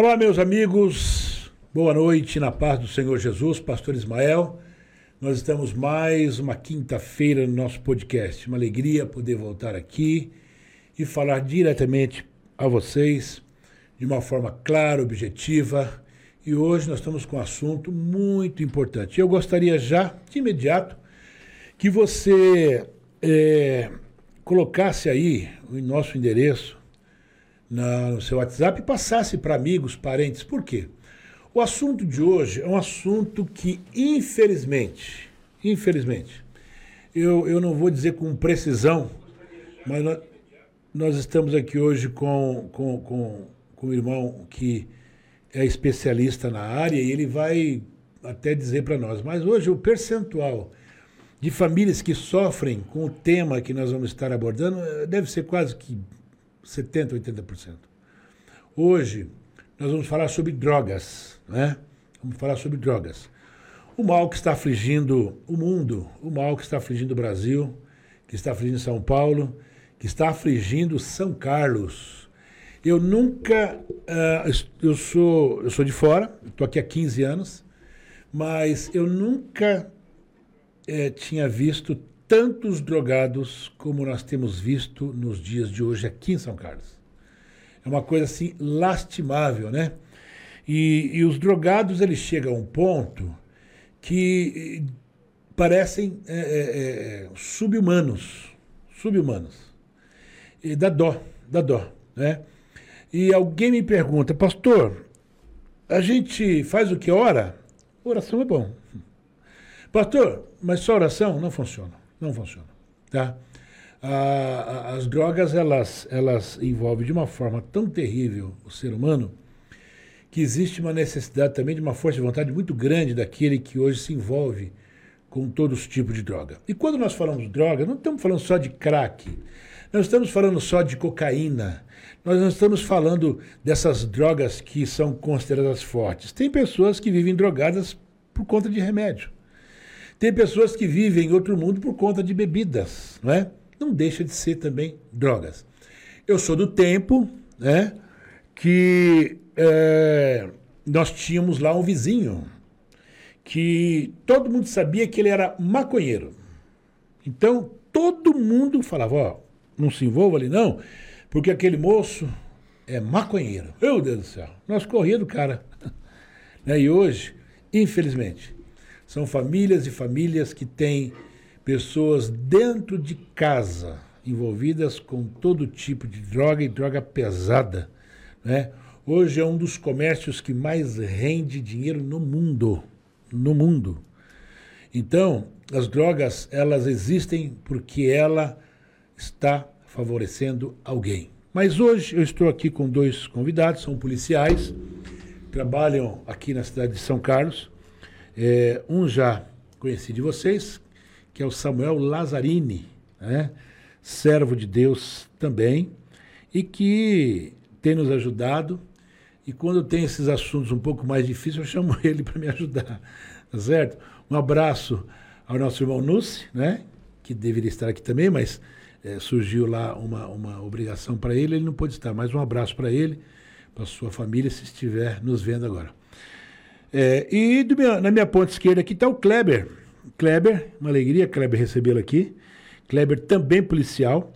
Olá, meus amigos. Boa noite na paz do Senhor Jesus, Pastor Ismael. Nós estamos mais uma quinta-feira no nosso podcast. Uma alegria poder voltar aqui e falar diretamente a vocês de uma forma clara, objetiva. E hoje nós estamos com um assunto muito importante. Eu gostaria já, de imediato, que você é, colocasse aí o nosso endereço na, no seu WhatsApp e passasse para amigos, parentes. Por quê? O assunto de hoje é um assunto que, infelizmente, infelizmente, eu, eu não vou dizer com precisão, mas nós, nós estamos aqui hoje com, com, com, com um irmão que é especialista na área e ele vai até dizer para nós. Mas hoje o percentual de famílias que sofrem com o tema que nós vamos estar abordando eh, deve ser quase que 70%, 80%. Hoje, nós vamos falar sobre drogas, né? Vamos falar sobre drogas. O mal que está afligindo o mundo, o mal que está afligindo o Brasil, que está afligindo São Paulo, que está afligindo São Carlos. Eu nunca. Uh, eu, sou, eu sou de fora, estou aqui há 15 anos, mas eu nunca uh, tinha visto tantos drogados como nós temos visto nos dias de hoje aqui em São Carlos. É uma coisa assim lastimável, né? E, e os drogados eles chegam a um ponto que eh, parecem é, é, sub-humanos, sub-humanos. E dá dó, dá dó, né? E alguém me pergunta, pastor, a gente faz o que ora? Oração é bom. Pastor, mas só oração não funciona. Não funciona. Tá? as drogas elas, elas envolvem de uma forma tão terrível o ser humano que existe uma necessidade também de uma força de vontade muito grande daquele que hoje se envolve com todos os tipos de droga. E quando nós falamos droga, não estamos falando só de crack, não estamos falando só de cocaína, nós não estamos falando dessas drogas que são consideradas fortes. Tem pessoas que vivem drogadas por conta de remédio. Tem pessoas que vivem em outro mundo por conta de bebidas, não é? Não deixa de ser também drogas. Eu sou do tempo, né, que é, nós tínhamos lá um vizinho que todo mundo sabia que ele era maconheiro. Então todo mundo falava, ó, não se envolva ali não, porque aquele moço é maconheiro. Meu Deus do céu, nós corria do cara. Né, e hoje, infelizmente, são famílias e famílias que têm pessoas dentro de casa envolvidas com todo tipo de droga e droga pesada. Né? Hoje é um dos comércios que mais rende dinheiro no mundo. No mundo. Então, as drogas, elas existem porque ela está favorecendo alguém. Mas hoje eu estou aqui com dois convidados, são policiais, trabalham aqui na cidade de São Carlos. É, um já conheci de vocês, que é o Samuel Lazzarini, né? servo de Deus também, e que tem nos ajudado. E quando tem esses assuntos um pouco mais difíceis, eu chamo ele para me ajudar, tá certo? Um abraço ao nosso irmão Nussi, né? que deveria estar aqui também, mas é, surgiu lá uma, uma obrigação para ele, ele não pôde estar. Mas um abraço para ele, para sua família, se estiver nos vendo agora. É, e na minha ponta esquerda aqui está o Kleber. Kleber, uma alegria, Kleber, recebê-lo aqui. Kleber também policial.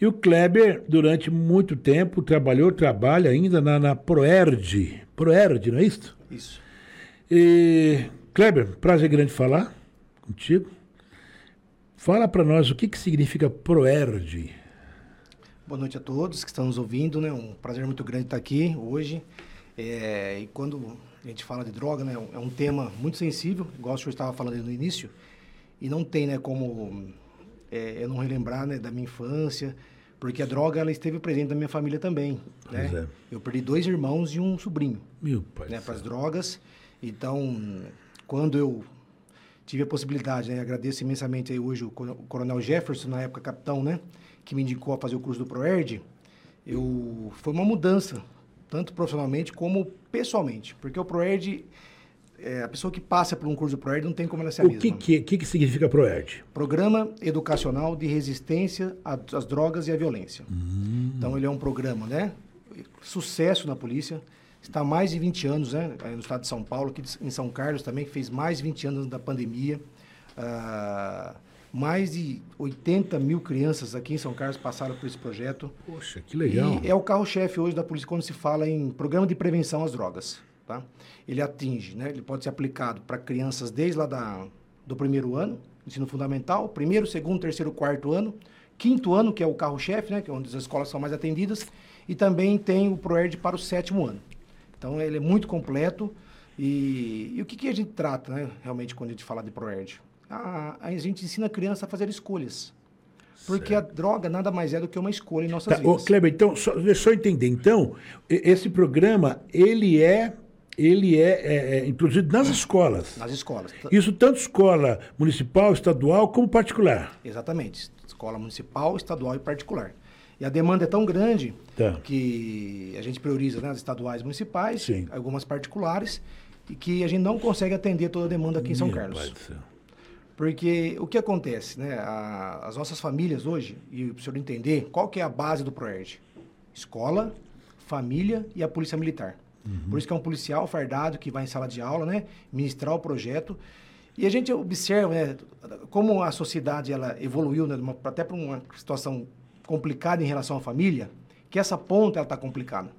E o Kleber, durante muito tempo, trabalhou, trabalha ainda na, na Proerd. Proerd, não é isso? Isso. E, Kleber, prazer grande falar contigo. Fala para nós o que, que significa Proerd. Boa noite a todos que estão nos ouvindo. Né? Um prazer muito grande estar aqui hoje. É, e quando a gente fala de droga, né? É um tema muito sensível, igual o senhor estava falando no início, e não tem, né, como é, eu não relembrar, né, da minha infância, porque a droga ela esteve presente na minha família também, né? É. Eu perdi dois irmãos e um sobrinho, meu pai, né, para as drogas. Então, quando eu tive a possibilidade, né, agradeço imensamente aí hoje o Coronel Jefferson, na época capitão, né, que me indicou a fazer o curso do Proerd, eu foi uma mudança tanto profissionalmente como pessoalmente, porque o ProERD, é, a pessoa que passa por um curso do ProERD não tem como ela ser a o mesma. O que, que, que significa ProERD? Programa Educacional de Resistência às Drogas e à Violência. Hum. Então, ele é um programa, né? Sucesso na polícia, está há mais de 20 anos, né? No estado de São Paulo, aqui em São Carlos também, fez mais de 20 anos da pandemia. Ah, mais de 80 mil crianças aqui em São Carlos passaram por esse projeto. Poxa, que legal. E é o carro-chefe hoje da polícia quando se fala em programa de prevenção às drogas. Tá? Ele atinge, né? ele pode ser aplicado para crianças desde lá da, do primeiro ano, ensino fundamental, primeiro, segundo, terceiro, quarto ano, quinto ano, que é o carro-chefe, né? que é onde as escolas são mais atendidas, e também tem o ProERD para o sétimo ano. Então, ele é muito completo. E, e o que, que, a gente trata, né, realmente, quando a gente fala de ProERD? A, a gente ensina a criança a fazer escolhas. Porque certo. a droga nada mais é do que uma escolha em nossas tá, vidas. Ô, Kleber, então, só, deixa eu entender. Então, esse programa, ele é ele é, é, é, introduzido nas escolas. Nas escolas. Isso tanto escola municipal, estadual, como particular. Exatamente. Escola municipal, estadual e particular. E a demanda é tão grande tá. que a gente prioriza né, as estaduais municipais, Sim. algumas particulares, e que a gente não consegue atender toda a demanda aqui em São Meu Carlos. Porque o que acontece, né? A, as nossas famílias hoje, e o senhor entender, qual que é a base do ProERD? Escola, família e a polícia militar. Uhum. Por isso que é um policial fardado que vai em sala de aula, né? Ministrar o projeto. E a gente observa, né? Como a sociedade ela evoluiu, né? Até para uma situação complicada em relação à família, que essa ponta ela está complicada.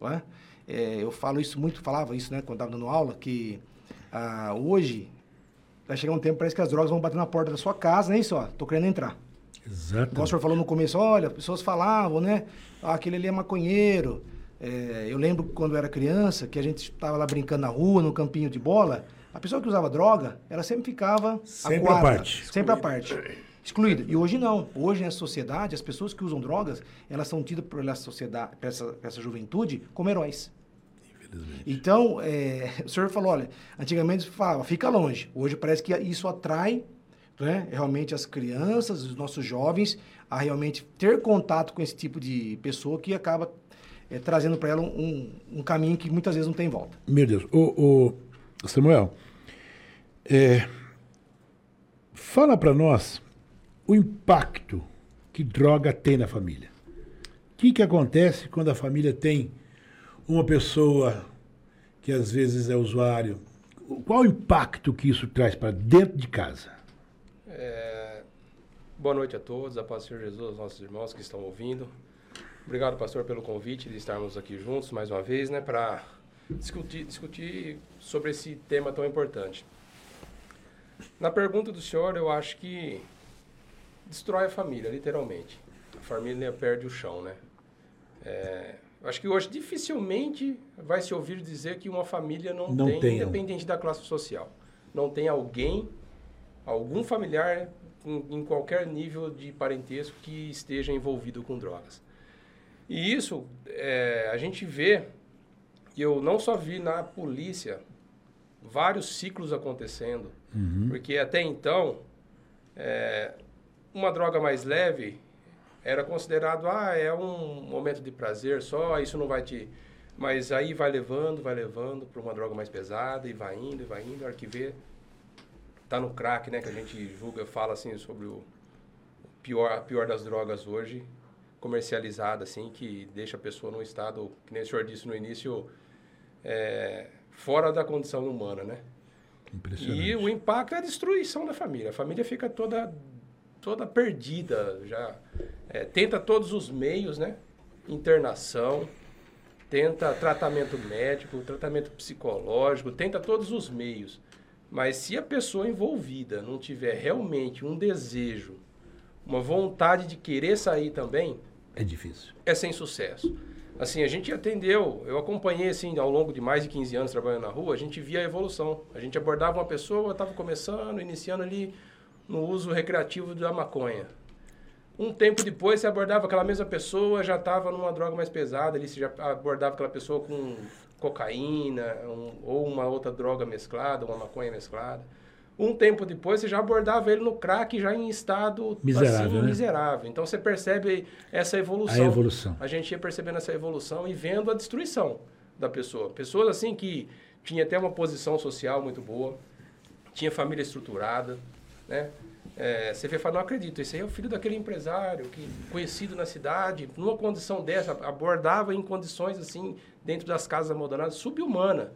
Não é? É, eu falo isso muito, falava isso, né? Quando estava dando aula, que ah, hoje vai chegar um tempo parece que as drogas vão bater na porta da sua casa, nem só, tô querendo entrar. Exato. O senhor falou no começo, olha, pessoas falavam, né? Ah, aquele ali é maconheiro. É, eu lembro quando eu era criança, que a gente estava lá brincando na rua, no campinho de bola, a pessoa que usava droga, ela sempre ficava sempre a parte. Sempre a parte. Excluída. E hoje não. Hoje na sociedade, as pessoas que usam drogas, elas são tidas pela sociedade, por essa, essa juventude, como heróis. Então, é, o senhor falou, olha, antigamente falava, fica longe. Hoje parece que isso atrai né, realmente as crianças, os nossos jovens, a realmente ter contato com esse tipo de pessoa que acaba é, trazendo para ela um, um, caminho que muitas vezes não tem volta. Meu Deus. O, o Samuel, é, fala para nós o impacto que droga tem na família. O que, que acontece quando a família tem uma pessoa que às vezes é usuário? Qual o impacto que isso traz para dentro de casa? É, boa noite a todos, a paz do Senhor Jesus, aos nossos irmãos que estão ouvindo. Obrigado, pastor, pelo convite de estarmos aqui juntos mais uma vez, né, para discutir, discutir sobre esse tema tão importante. Na pergunta do senhor, eu acho que destrói a família, literalmente. A família perde o chão, né? É, acho que hoje dificilmente vai se ouvir dizer que uma família não, não tem, tem, independente da classe social, não tem alguém, algum familiar em, em qualquer nível de parentesco que esteja envolvido com drogas. E isso é, a gente vê, eu não só vi na polícia, vários ciclos acontecendo, uhum. porque até então, é, uma droga mais leve era considerado, ah, é um momento de prazer só, isso não vai te... Mas aí vai levando, vai levando para uma droga mais pesada e vai indo, e vai indo, a hora que vê, tá no crack, né, que a gente julga, fala assim sobre o pior, a pior das drogas hoje, comercializada, assim, que deixa a pessoa num estado, que nem o senhor disse no início, é, fora da condição humana, né? Impressionante. E o impacto é a destruição da família. A família fica toda, toda perdida, já é, tenta todos os meios, né? Internação, tenta tratamento médico, tratamento psicológico, tenta todos os meios. Mas se a pessoa envolvida não tiver realmente um desejo uma vontade de querer sair também, é difícil. É sem sucesso. Assim, a gente atendeu, eu acompanhei assim ao longo de mais de 15 anos trabalhando na rua, a gente via a evolução. A gente abordava uma pessoa, estava começando, iniciando ali no uso recreativo da maconha. Um tempo depois, você abordava aquela mesma pessoa, já estava numa droga mais pesada, ali você já abordava aquela pessoa com cocaína um, ou uma outra droga mesclada, uma maconha mesclada. Um tempo depois, você já abordava ele no crack, já em estado miserável. Assim, né? miserável. Então, você percebe essa evolução. A evolução. A gente ia percebendo essa evolução e vendo a destruição da pessoa. Pessoas assim que tinha até uma posição social muito boa, tinha família estruturada, né? É, você vê e fala, não acredito, esse aí é o filho daquele empresário que conhecido na cidade, numa condição dessa, abordava em condições assim dentro das casas abandonadas, subhumana.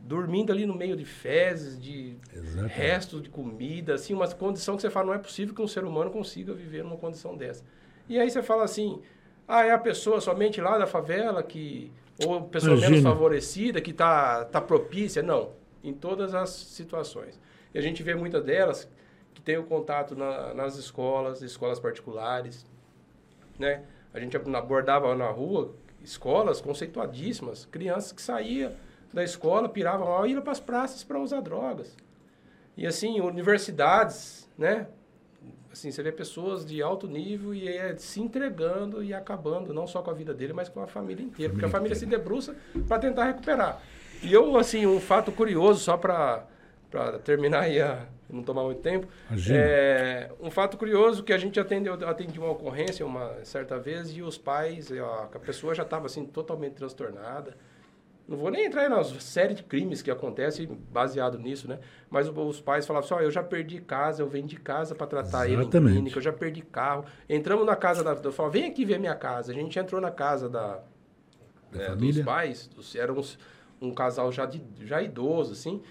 Dormindo ali no meio de fezes, de Exatamente. restos de comida, assim, uma condição que você fala, não é possível que um ser humano consiga viver numa condição dessa. E aí você fala assim, ah, é a pessoa somente lá da favela que ou pessoa menos Imagina. favorecida que está tá propícia. Não, em todas as situações. E a gente vê muitas delas que tem o contato na- nas escolas, escolas particulares, né? A gente abordava na rua escolas conceituadíssimas, crianças que saíam da escola, piravam lá e iam para as praças para usar drogas. E assim, universidades, né? Assim, você vê pessoas de alto nível e é, se entregando e acabando, não só com a vida dele, mas com a família inteira. Porque a família se debruça para tentar recuperar. E eu, assim, um fato curioso, só para terminar aí, a, não tomar muito tempo. É, um fato curioso que a gente atendeu, atendi uma ocorrência uma certa vez e os pais, a, a pessoa já estava assim, totalmente transtornada. Não vou nem entrar na série de crimes que acontece baseado nisso, né? Mas os pais falavam assim, ó, eu já perdi casa, eu vendi casa para tratar ele em Exatamente. clínica, eu já perdi carro. Entramos na casa da... Eu falava, vem aqui ver minha casa. A gente entrou na casa da, Da é, dos pais, dos, era uns- um casal já, de, já idoso, assim.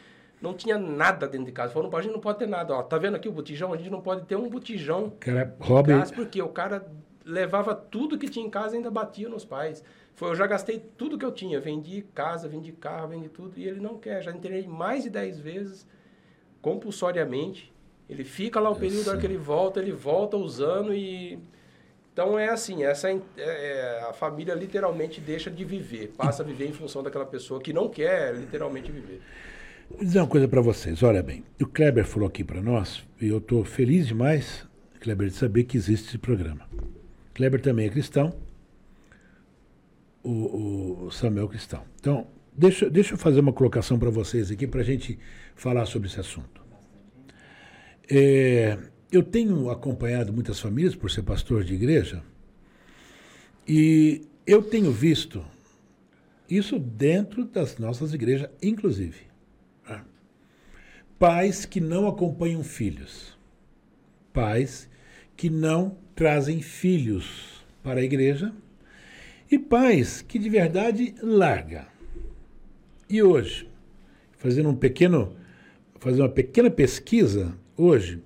Não tinha nada dentro de casa. Falou, "Não, a gente não pode ter nada. Ó, tá vendo aqui o botijão? A gente não pode ter um botijão cara rouba. gás, porque o cara levava tudo que tinha em casa e ainda batia nos pais. Foi, eu já gastei tudo que eu tinha. Vendi casa, vendi carro, vendi tudo. E ele não quer. Já internei mais de 10 vezes, compulsoriamente. Ele fica lá o período, a hora que ele volta, ele volta usando e... Então é assim, essa é- é, a família literalmente deixa de viver, passa a viver em função daquela pessoa que não quer literalmente viver. Vou dizer uma coisa para vocês. Olha bem, o Kleber falou aqui para nós, e eu estou feliz demais, Kleber, de saber que existe esse programa. Kleber também é cristão, o, o Samuel é cristão. Então, deixa, deixa eu fazer uma colocação para vocês aqui para a gente falar sobre esse assunto. É, eu tenho acompanhado muitas famílias por ser pastor de igreja e eu tenho visto isso dentro das nossas igrejas, inclusive. Né? Pais que não acompanham filhos. Pais que não trazem filhos para a igreja. E pais que de verdade larga. E hoje, fazendo um pequeno, fazer uma pequena pesquisa, hoje,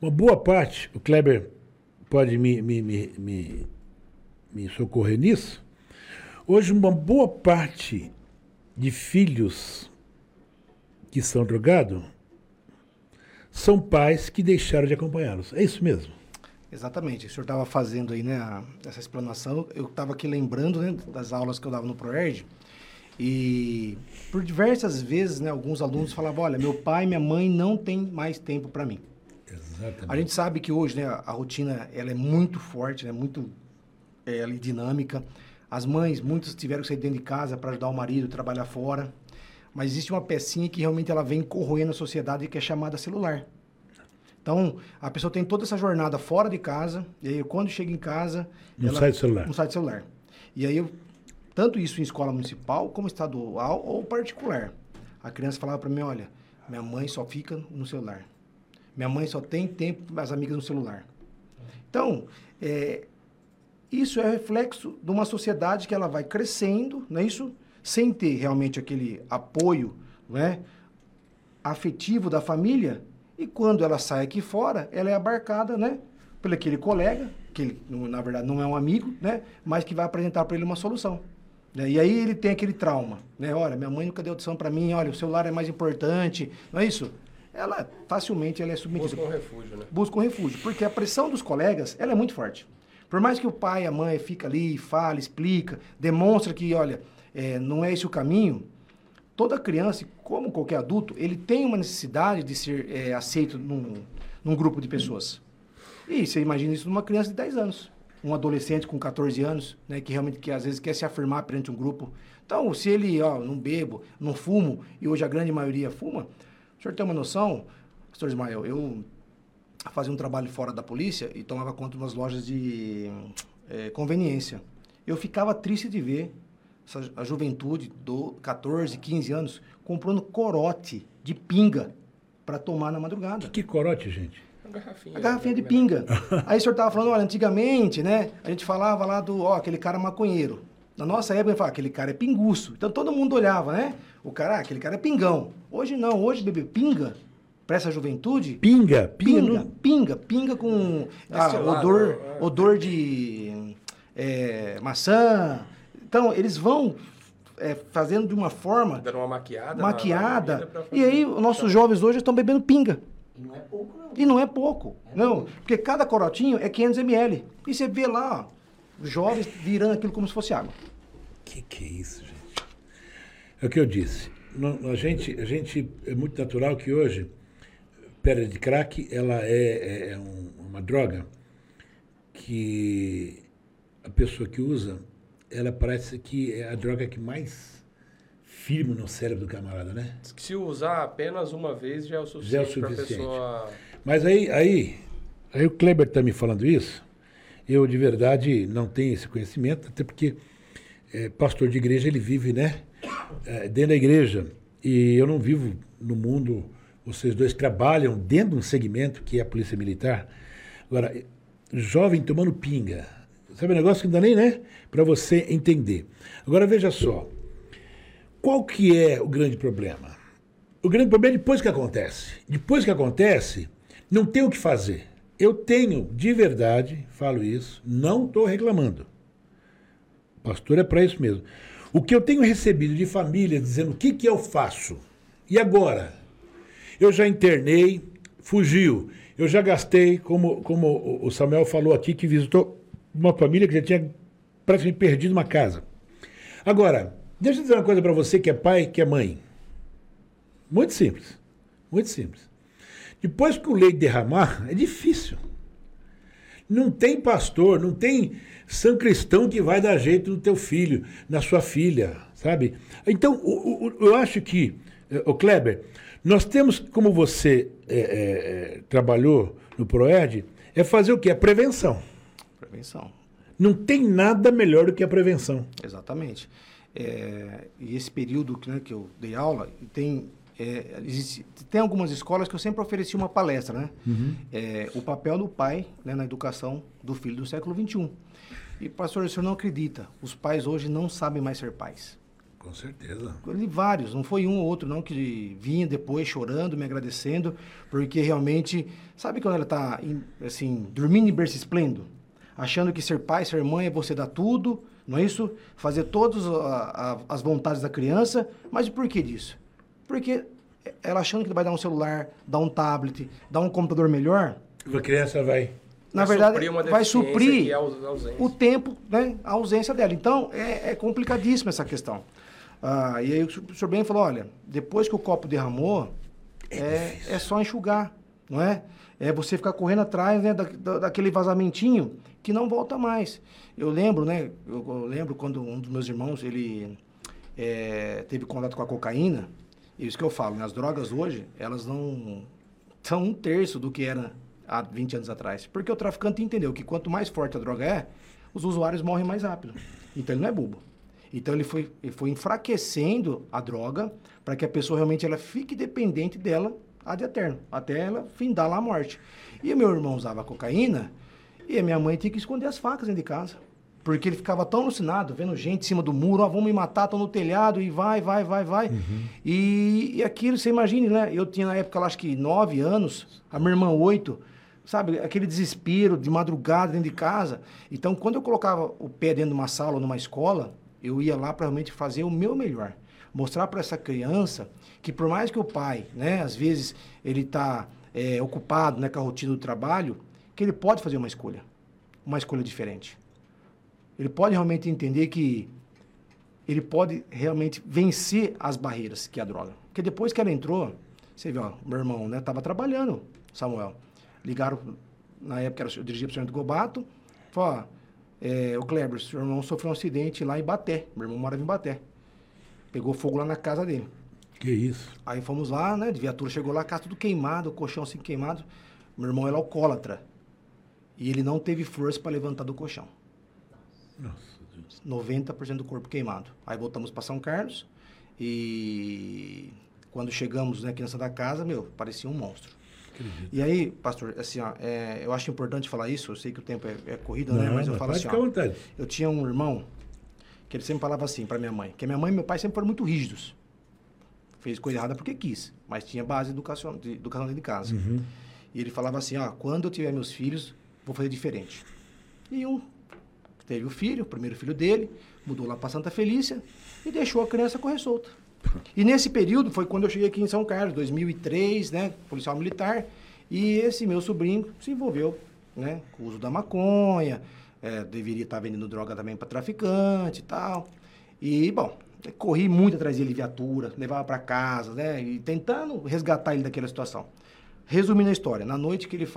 uma boa parte, o Kleber pode me, me, me, me, me socorrer nisso, hoje uma boa parte de filhos que são drogados são pais que deixaram de acompanhá-los. É isso mesmo? Exatamente. O senhor estava fazendo aí, né, a- essa explanação. Eu estava aqui lembrando, né, das aulas que eu dava no ProErd. E por diversas vezes, né, alguns alunos falavam, olha, meu pai e minha mãe não têm mais tempo para mim. Exatamente. A gente sabe que hoje, né, a rotina ela é muito forte, né, muito é, dinâmica. As mães, muitas tiveram que sair dentro de casa para ajudar o marido a trabalhar fora. Mas existe uma pecinha que realmente ela vem corroendo a sociedade que é chamada celular. Então, a pessoa tem toda essa jornada fora de casa, e aí quando chega em casa... Não sai do celular. Não sai do celular. E aí, eu, tanto isso em escola municipal, como estadual ou particular. A criança falava para mim, olha, minha mãe só fica no celular. Minha mãe só tem tempo as amigas no celular. Então, é, isso é reflexo de uma sociedade que ela vai crescendo, não é isso? Sem ter realmente aquele apoio, não é? afetivo da família. E quando ela sai aqui fora, ela é abarcada, né? Por aquele colega, que ele, na verdade não é um amigo, né? Mas que vai apresentar para ele uma solução. né? E aí ele tem aquele trauma, né? Olha, minha mãe nunca deu opção para mim, olha, o celular é mais importante, não é isso? Ela facilmente ela é submetida Busca um refúgio, né? busca um refúgio, porque a pressão dos colegas ela é muito forte. Por mais que o pai e a mãe fica ali, fala, explica, demonstra que, olha, é, não é esse o caminho, toda criança, como qualquer adulto, ele tem uma necessidade de ser é, aceito num, num grupo de pessoas. E você imagina isso numa criança de 10 anos, um adolescente com 14 anos, né, que realmente que às vezes quer se afirmar perante um grupo. Então, se ele, ó, não bebo, não fumo, e hoje a grande maioria fuma, o senhor tem uma noção, pastor Ismael, eu fazia um trabalho fora da polícia e tomava conta de umas lojas de eh, conveniência. Eu ficava triste de ver essa, a juventude do 14, 15 anos comprando corote de pinga para tomar na madrugada. Que corote, gente? Uma garrafinha. A garrafinha de pinga. Aí o senhor tava falando, olha, antigamente, né? A gente falava lá do, ó, aquele cara maconheiro. Na nossa época, fala, aquele cara é pinguço. Então todo mundo olhava, né? O cara, ah, aquele cara é pingão. Hoje não, hoje beber pinga para essa juventude. Pinga, pinga, Pinga, pinga, pinga com ah, odor, é. odor de é, maçã. Então, eles vão é, fazendo de uma forma Dando uma maquiada. maquiada. E aí, os nossos jovens hoje estão bebendo pinga. E não é pouco, não. E não é pouco. não, porque cada corotinho é 500 ml. E você vê lá, ó, os jovens virando aquilo como se fosse água. Que que é isso, gente? É o que eu disse. Não- a, gente, a gente é muito natural que hoje pedra de crack ela é, é um- uma droga que a pessoa que usa ela parece que é a droga que mais firma no cérebro do camarada, né? Se usar apenas uma vez já é o Já é o suficiente para a suficiente. pessoa. Mas aí, aí, aí o Kleber está me falando isso, eu de verdade não tenho esse conhecimento, até porque eh, pastor de igreja ele vive, né, eh, dentro da igreja, e eu não vivo no mundo, vocês dois trabalham dentro de um segmento que é a polícia militar. Agora, jovem tomando pinga, sabe um negócio que não dá nem, né, para você entender. Agora veja só, qual que é o grande problema? O grande problema é depois que acontece. Depois que acontece, não tem o que fazer. Eu tenho, de verdade, falo isso, não estou reclamando. Pastor é para isso mesmo. O que eu tenho recebido de famílias dizendo o que, que eu faço? E agora? Eu já internei, fugiu. Eu já gastei, como, como o Samuel falou aqui, que visitou uma família que já tinha praticamente perdido uma casa. Agora, deixa eu dizer uma coisa para você que é pai, que é mãe. Muito simples. Muito simples. Depois que o leite derramar, é difícil. Não tem pastor, não tem são cristão que vai dar jeito no teu filho, na sua filha, sabe? Então, eu acho que, o Kleber, nós temos, como você é, é, é, trabalhou no ProERD, é fazer o quê? A prevenção. Prevenção. Não tem nada melhor do que a prevenção. Exatamente. É, e esse período que, né, que eu dei aula, tem, é, existe- tem algumas escolas que eu sempre ofereci uma palestra, né? É, o papel do pai né, na educação do filho do século XXI. E, pastor, o senhor não acredita, os pais hoje não sabem mais ser pais. Com certeza. Li vários, não foi um ou outro não que vinha depois chorando, me agradecendo, porque realmente, sabe quando ela está assim, dormindo em berço esplêndido, achando que ser pai, ser mãe é você dar tudo, não é isso? Fazer todas a- a- as vontades da criança, mas por que disso? Porque ela achando que vai dar um celular, dar um tablet, dar um computador melhor, A criança vai. na Vai verdade suprir uma vai suprir é o tempo, né, a ausência dela. Então, é, é complicadíssima essa questão. Ah, e aí o senhor bem falou, olha, depois que o copo derramou, é, é só enxugar, não é? É você ficar correndo atrás né, da, da- daquele vazamentinho que não volta mais. Eu lembro, né? Eu, eu lembro quando um dos meus irmãos, ele é, teve contato com a cocaína, e isso que eu falo, né, as drogas hoje, elas não são um terço do que era há 20 anos atrás. Porque o traficante entendeu que quanto mais forte a droga é, os usuários morrem mais rápido. Então ele não é bobo. Então ele foi, ele foi enfraquecendo a droga para que a pessoa realmente ela fique dependente dela ad eterno, até ela findar lá a morte. E meu irmão usava cocaína e a minha mãe tinha que esconder as facas dentro de casa. Porque ele ficava tão alucinado, vendo gente em cima do muro, ó, vão me matar, estão no telhado, e vai, vai, vai, vai. E, e aquilo, você imagine, né? Eu tinha na época, acho que nove anos, a minha irmã oito, sabe? Aquele desespero de madrugada dentro de casa. Então, quando eu colocava o pé dentro de uma sala ou numa escola, eu ia lá para realmente fazer o meu melhor. Mostrar para essa criança que por mais que o pai, né, às vezes ele está ocupado né, com a rotina do trabalho, que ele pode fazer uma escolha. Uma escolha diferente. Ele pode realmente entender que ele pode realmente vencer as barreiras que é a droga. Porque depois que ela entrou, você viu, ó, meu irmão, né, tava trabalhando, Samuel. Ligaram, na época eu dirigia para o senhor Gobato, falou, é, o Kleber, seu irmão sofreu um acidente lá em Baté. Meu irmão morava em Baté. Pegou fogo lá na casa dele. Que isso? Aí fomos lá, né? De viatura chegou lá, casa tudo queimado, o colchão assim queimado. Meu irmão era alcoólatra. E ele não teve força para levantar do colchão. Nossa Deus. 90% do corpo queimado. Aí voltamos para São Carlos e quando chegamos né, aqui na Santa Casa, meu, parecia um monstro. Acredito. E aí, pastor, assim, ó, é, eu acho importante falar isso, eu sei que o tempo é, é corrido, né? Não, Mas eu falo assim, ó, eu tinha um irmão que ele sempre falava assim para minha mãe, que minha mãe e meu pai sempre foram muito rígidos. Fez coisa errada porque quis, mas tinha base educacional de, educação dentro de casa. E ele falava assim, ó, quando eu tiver meus filhos, vou fazer diferente. E um teve o filho, o primeiro filho dele, mudou lá para Santa Felícia e deixou a criança correr solta. E nesse período foi quando eu cheguei aqui em São Carlos, 2003, né, policial militar, e esse meu sobrinho se envolveu, né, com o uso da maconha, é, deveria estar vendendo droga também para traficante e tal. E, bom, corri muito atrás dele, viatura, levava para casa, né, e tentando resgatar ele daquela situação. Resumindo a história, na noite que ele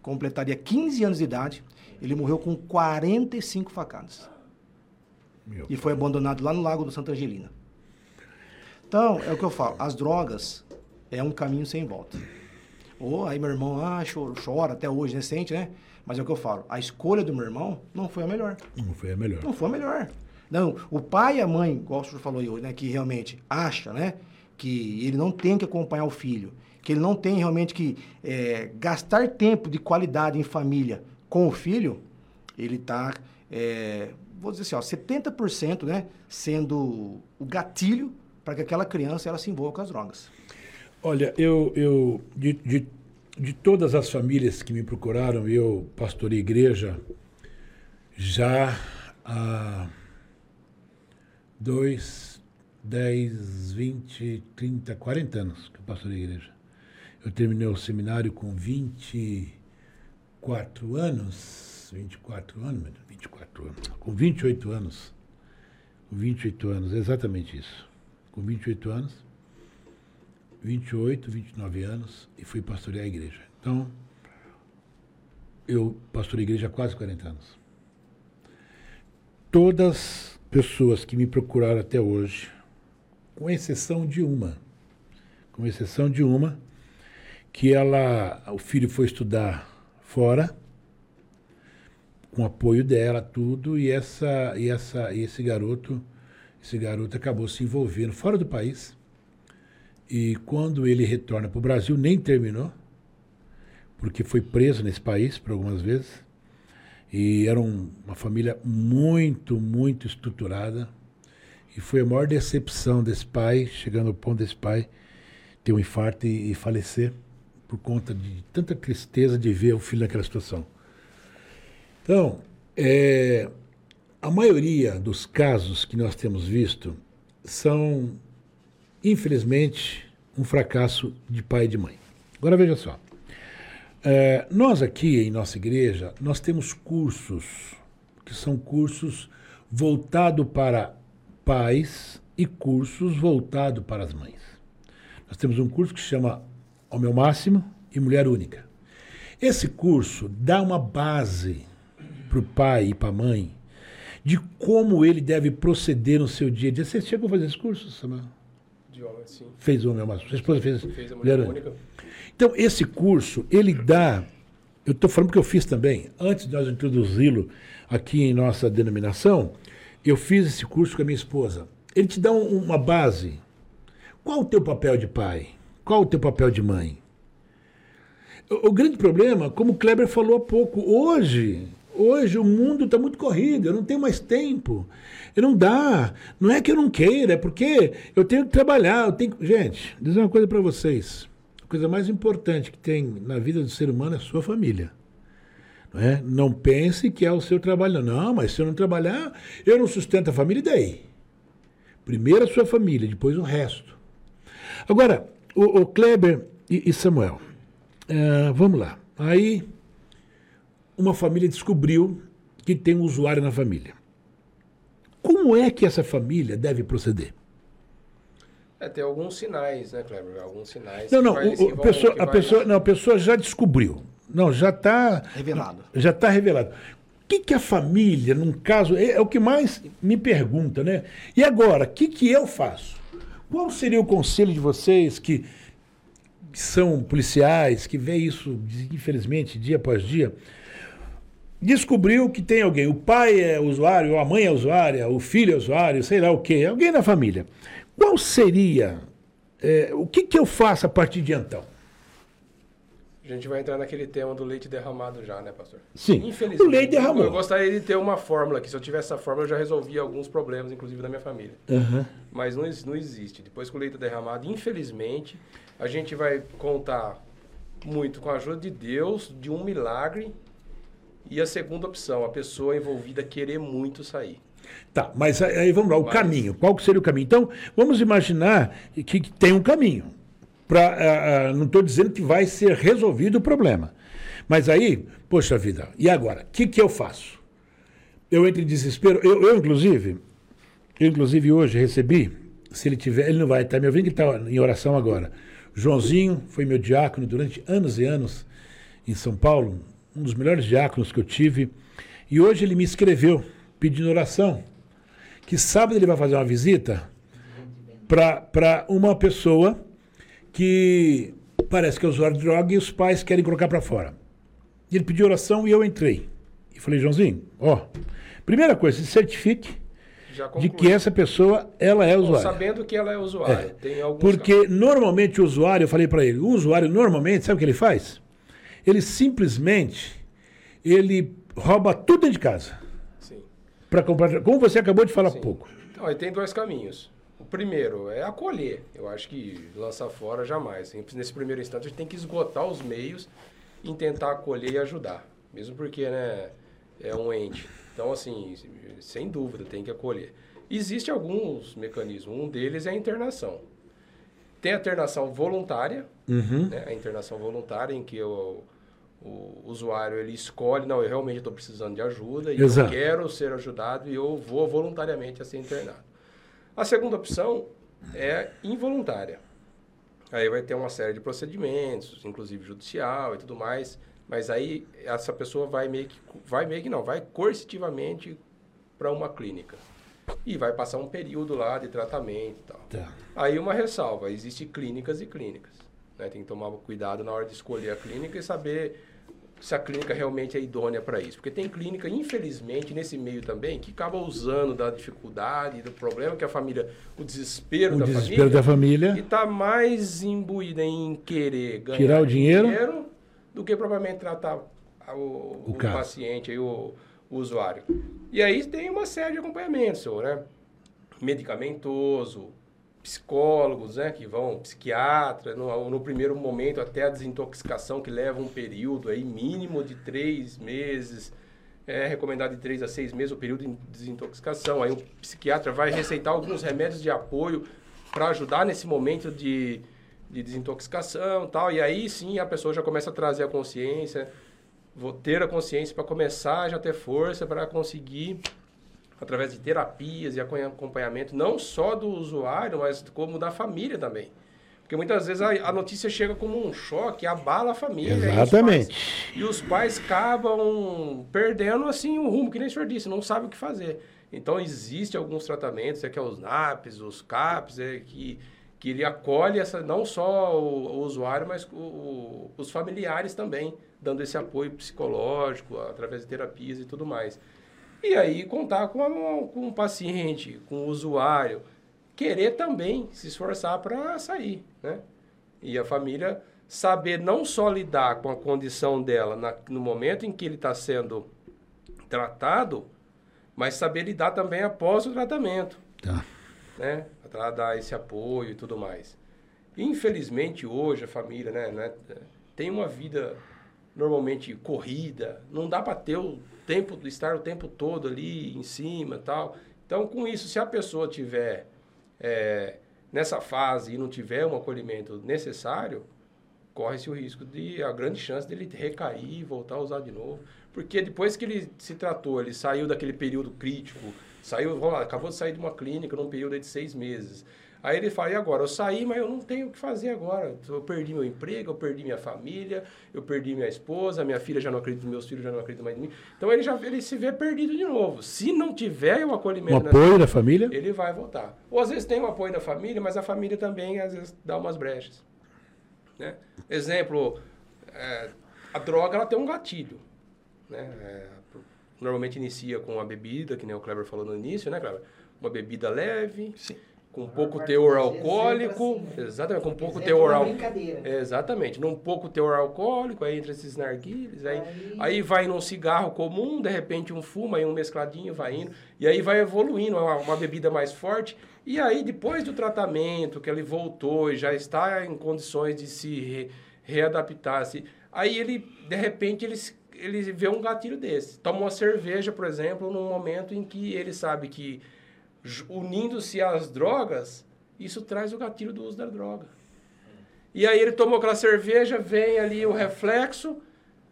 completaria 15 anos de idade, ele morreu com 45 facadas. Meu e foi abandonado lá no Lago do Santa Angelina. Então, é o que eu falo, as drogas é um caminho sem volta. Ou aí meu irmão ah, chora, chora até hoje, recente, né? Mas é o que eu falo, a escolha do meu irmão não foi a melhor. Não foi a melhor. Não foi a melhor. Não, o pai e a mãe, igual o senhor falou aí hoje, né, que realmente acha, né, que ele não tem que acompanhar o filho, que ele não tem realmente que é, gastar tempo de qualidade em família com o filho, ele está, é, vou dizer assim, ó, 70% né, sendo o gatilho para que aquela criança ela se envolva com as drogas. Olha, eu, eu de, de, de todas as famílias que me procuraram, eu pastorei igreja já há dois, dez, vinte, trinta, quarenta anos que eu pastorei igreja. Eu terminei o seminário com 24 anos, 24 anos, 24 anos, com 28 anos. Com 28 anos, exatamente isso. Com 28 anos, 28, 29 anos, e fui pastorear a igreja. Então, eu pastorei a igreja há quase 40 anos. Todas pessoas que me procuraram até hoje, com exceção de uma, com exceção de uma, que ela, o filho foi estudar fora, com apoio dela, tudo, e essa, e essa, e esse garoto, esse garoto acabou se envolvendo fora do país. E quando ele retorna para o Brasil, nem terminou, porque foi preso nesse país por algumas vezes. E era um, uma família muito, muito estruturada. E foi a maior decepção desse pai, chegando ao ponto desse pai ter um infarto e, e falecer por conta de tanta tristeza de ver o filho naquela situação. Então, é, a maioria dos casos que nós temos visto são, infelizmente, um fracasso de pai e de mãe. Agora veja só. É, nós aqui em nossa igreja, nós temos cursos que são cursos voltados para pais e cursos voltados para as mães. Nós temos um curso que chama ao meu máximo e mulher única. Esse curso dá uma base para o pai e para a mãe de como ele deve proceder no seu dia a dia. Você chegou a fazer esse curso, Samuel? De homem, sim. Fez o homem ao máximo. Sua esposa fez, fez a mulher, mulher única. única. Então, esse curso, ele dá. Eu estou falando que eu fiz também. Antes de nós introduzi-lo aqui em nossa denominação, eu fiz esse curso com a minha esposa. Ele te dá um, uma base. Qual o teu papel de pai? Qual o teu papel de mãe? O, o grande problema, como o Kleber falou há pouco, hoje, hoje o mundo está muito corrido, eu não tenho mais tempo. Eu não dá. Não é que eu não queira, é porque eu tenho que trabalhar. Eu tenho... Gente, dizer uma coisa para vocês. Coisa mais importante que tem na vida do ser humano é a sua família. Não, é? não pense que é o seu trabalho. Não, mas se eu não trabalhar, eu não sustento a família, e daí? Primeiro a sua família, depois o resto. Agora, o, o Kleber e, e Samuel, uh, vamos lá. Aí, uma família descobriu que tem um usuário na família. Como é que essa família deve proceder? É, tem alguns sinais, né, Kleber? Alguns sinais. Não, não, o, vão, pessoa, a, pessoa, não a pessoa já descobriu. Não, já está. Revelado. Já está revelado. O que, que a família, num caso, é, é, o que mais me pergunta, né? E agora, o que, que eu faço? Qual seria o conselho de vocês que, que são policiais, que vê isso, infelizmente, dia após dia? Descobriu que tem alguém, o pai é usuário, a mãe é usuária, o filho é usuário, sei lá o quê, alguém na família. Qual seria, é, o que, que eu faço a partir de então? A gente vai entrar naquele tema do leite derramado já, né, pastor? Sim. Infelizmente. O leite derramou. Eu gostaria de ter uma fórmula aqui. Se eu tivesse essa fórmula, eu já resolvia alguns problemas, inclusive da minha família. Aham. Mas não, não existe. Depois que o leite é derramado, infelizmente, a gente vai contar muito com a ajuda de Deus, de um milagre. E a segunda opção, a pessoa envolvida querer muito sair. Tá, mas aí vamos lá, o Mas- caminho. Qual que seria o caminho? Então, vamos imaginar que, que tem um caminho. Pra, ah, ah, não estou dizendo que vai ser resolvido o problema. Mas aí, poxa vida, e agora? O que, que eu faço? Eu entro em desespero. Eu, eu, inclusive, eu, inclusive, hoje recebi, se ele tiver, ele não vai estar me ouvindo, que está em oração agora. Joãozinho foi meu diácono durante anos e anos em São Paulo, um dos melhores diáconos que eu tive. E hoje ele me escreveu pedindo oração, que sábado ele vai fazer uma visita para uma pessoa que parece que é usuário de droga e os pais querem colocar para fora. Ele pediu oração e eu entrei. E falei, Joãozinho, ó, primeira coisa, se certifique de que essa pessoa, ela é usuária. Sabendo que ela é usuária. Alguns Porque normalmente o usuário, eu falei para ele, o usuário normalmente, sabe o que ele faz? Ele simplesmente, ele rouba tudo dentro de casa casos. Sim. Para comprar, como você acabou de falar há Sim. pouco. Então, aí tem dois caminhos. O primeiro é acolher. Eu acho que lançar fora jamais. Nesse primeiro instante, a gente tem que esgotar os meios em tentar acolher e ajudar. Mesmo porque, né, é um ente. Então, assim, sem dúvida, tem que acolher. Existem alguns mecanismos. Um deles é a internação. Tem a internação voluntária, Uhum. né, a internação voluntária em que o, o usuário ele escolhe, não, eu realmente estou precisando de ajuda e Exato. eu quero ser ajudado e eu vou voluntariamente a ser internado. A segunda opção é involuntária. Aí vai ter uma série de procedimentos, inclusive judicial e tudo mais, mas aí essa pessoa vai meio que, vai meio que não, vai coercitivamente para uma clínica e vai passar um período lá de tratamento e tal. Tá. Aí uma ressalva, existe clínicas e clínicas. né? Tem que tomar cuidado na hora de escolher a clínica e saber se a clínica realmente é idônea para isso. Porque tem clínica, infelizmente, nesse meio também, que acaba usando da dificuldade, do problema que a família, o desespero O da desespero família, da família. e está mais imbuída em querer ganhar Tirar o dinheiro. do que propriamente tratar o, O o paciente, aí, o, o usuário. E aí tem uma série de acompanhamentos, senhor, né? Medicamentoso, psicólogos, né, que vão, psiquiatra, no, no primeiro momento até a desintoxicação, que leva um período aí mínimo de três meses, é recomendado de três a seis meses o período de desintoxicação. Aí o psiquiatra vai receitar alguns remédios de apoio para ajudar nesse momento de, de desintoxicação tal. E aí sim a pessoa já começa a trazer a consciência, vou ter a consciência para começar já ter força para conseguir através de terapias e acompanha- acompanhamento, não só do usuário, mas como da família também. Porque muitas vezes a, a notícia chega como um choque, abala a família. e os Exatamente. pais- E os pais, acabam perdendo assim o rumo, que nem o senhor disse, não sabe o que fazer. Então, existem alguns tratamentos, é que é os NAPs, os CAPs, é que, que ele acolhe essa, não só o, o usuário, mas o- o- os familiares também, dando esse apoio psicológico, através de terapias e tudo mais. E aí contar com, a- com o paciente, com o usuário, querer também se esforçar para sair, né? E a família saber não só lidar com a condição dela na- no momento em que ele está sendo tratado, mas saber lidar também após o tratamento, Tá. né? Para dar esse apoio e tudo mais. Infelizmente hoje a família, né, né, tem uma vida normalmente corrida, não dá para ter o tempo, estar o tempo todo ali em cima, tal. Então com isso, se a pessoa tiver é, nessa fase e não tiver um acolhimento necessário, corre-se o risco de a grande chance dele recair e voltar a usar de novo, porque depois que ele se tratou, ele saiu daquele período crítico, saiu, vamos lá, acabou de sair de uma clínica num período de seis meses. Aí ele fala, e agora? Eu saí, mas eu não tenho o que fazer agora. Eu perdi meu emprego, eu perdi minha família, eu perdi minha esposa, minha filha já não acredita, meus filhos já não acreditam mais em mim. Então ele já ele se vê perdido de novo. Se não tiver o Um acolhimento apoio da família. ele vai voltar. Ou às vezes tem o apoio da família, mas a família também às vezes dá umas brechas. Né? Exemplo, é, a droga ela tem um gatilho. Né? É, normalmente inicia com a bebida, que nem o Kleber falou no início, né, Kleber? Uma bebida leve, Sim. Com pouco teor alcoólico, assim, né? exatamente, com pouco teor alcoólico. brincadeira. Exatamente, num pouco teor alcoólico, aí entra esses narguilhos, aí, Aí- aí vai num cigarro comum, de repente um fuma, aí um mescladinho vai indo, e aí vai evoluindo, uma, uma bebida mais forte, e aí depois do tratamento, que ele voltou e já está em condições de se re- readaptar, se, aí ele, de repente, ele, ele vê um gatilho desse. Toma uma cerveja, por exemplo, num momento em que ele sabe que unindo-se às drogas, isso traz o gatilho do uso da droga. E aí ele tomou aquela cerveja, vem ali o reflexo.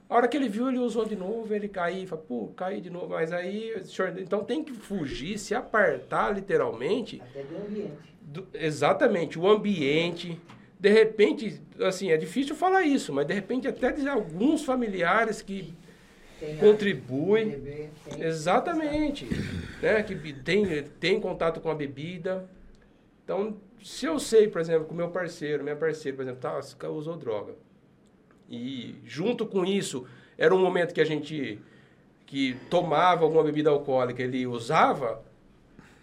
A hora que ele viu, ele usou de novo, ele caiu, fala, pô, caí de novo. Mas aí, então tem que fugir, se apartar literalmente. Até do ambiente. do- exatamente, o ambiente. De repente, assim, é difícil falar isso, mas de repente até de alguns familiares que Tem bebê, tem- Exatamente. né? Que tem, tem contato com a bebida. Então, se eu sei, por exemplo, que o meu parceiro, minha parceira, por exemplo, tá, usou droga. E junto com isso, era um momento que a gente que tomava alguma bebida alcoólica, ele usava.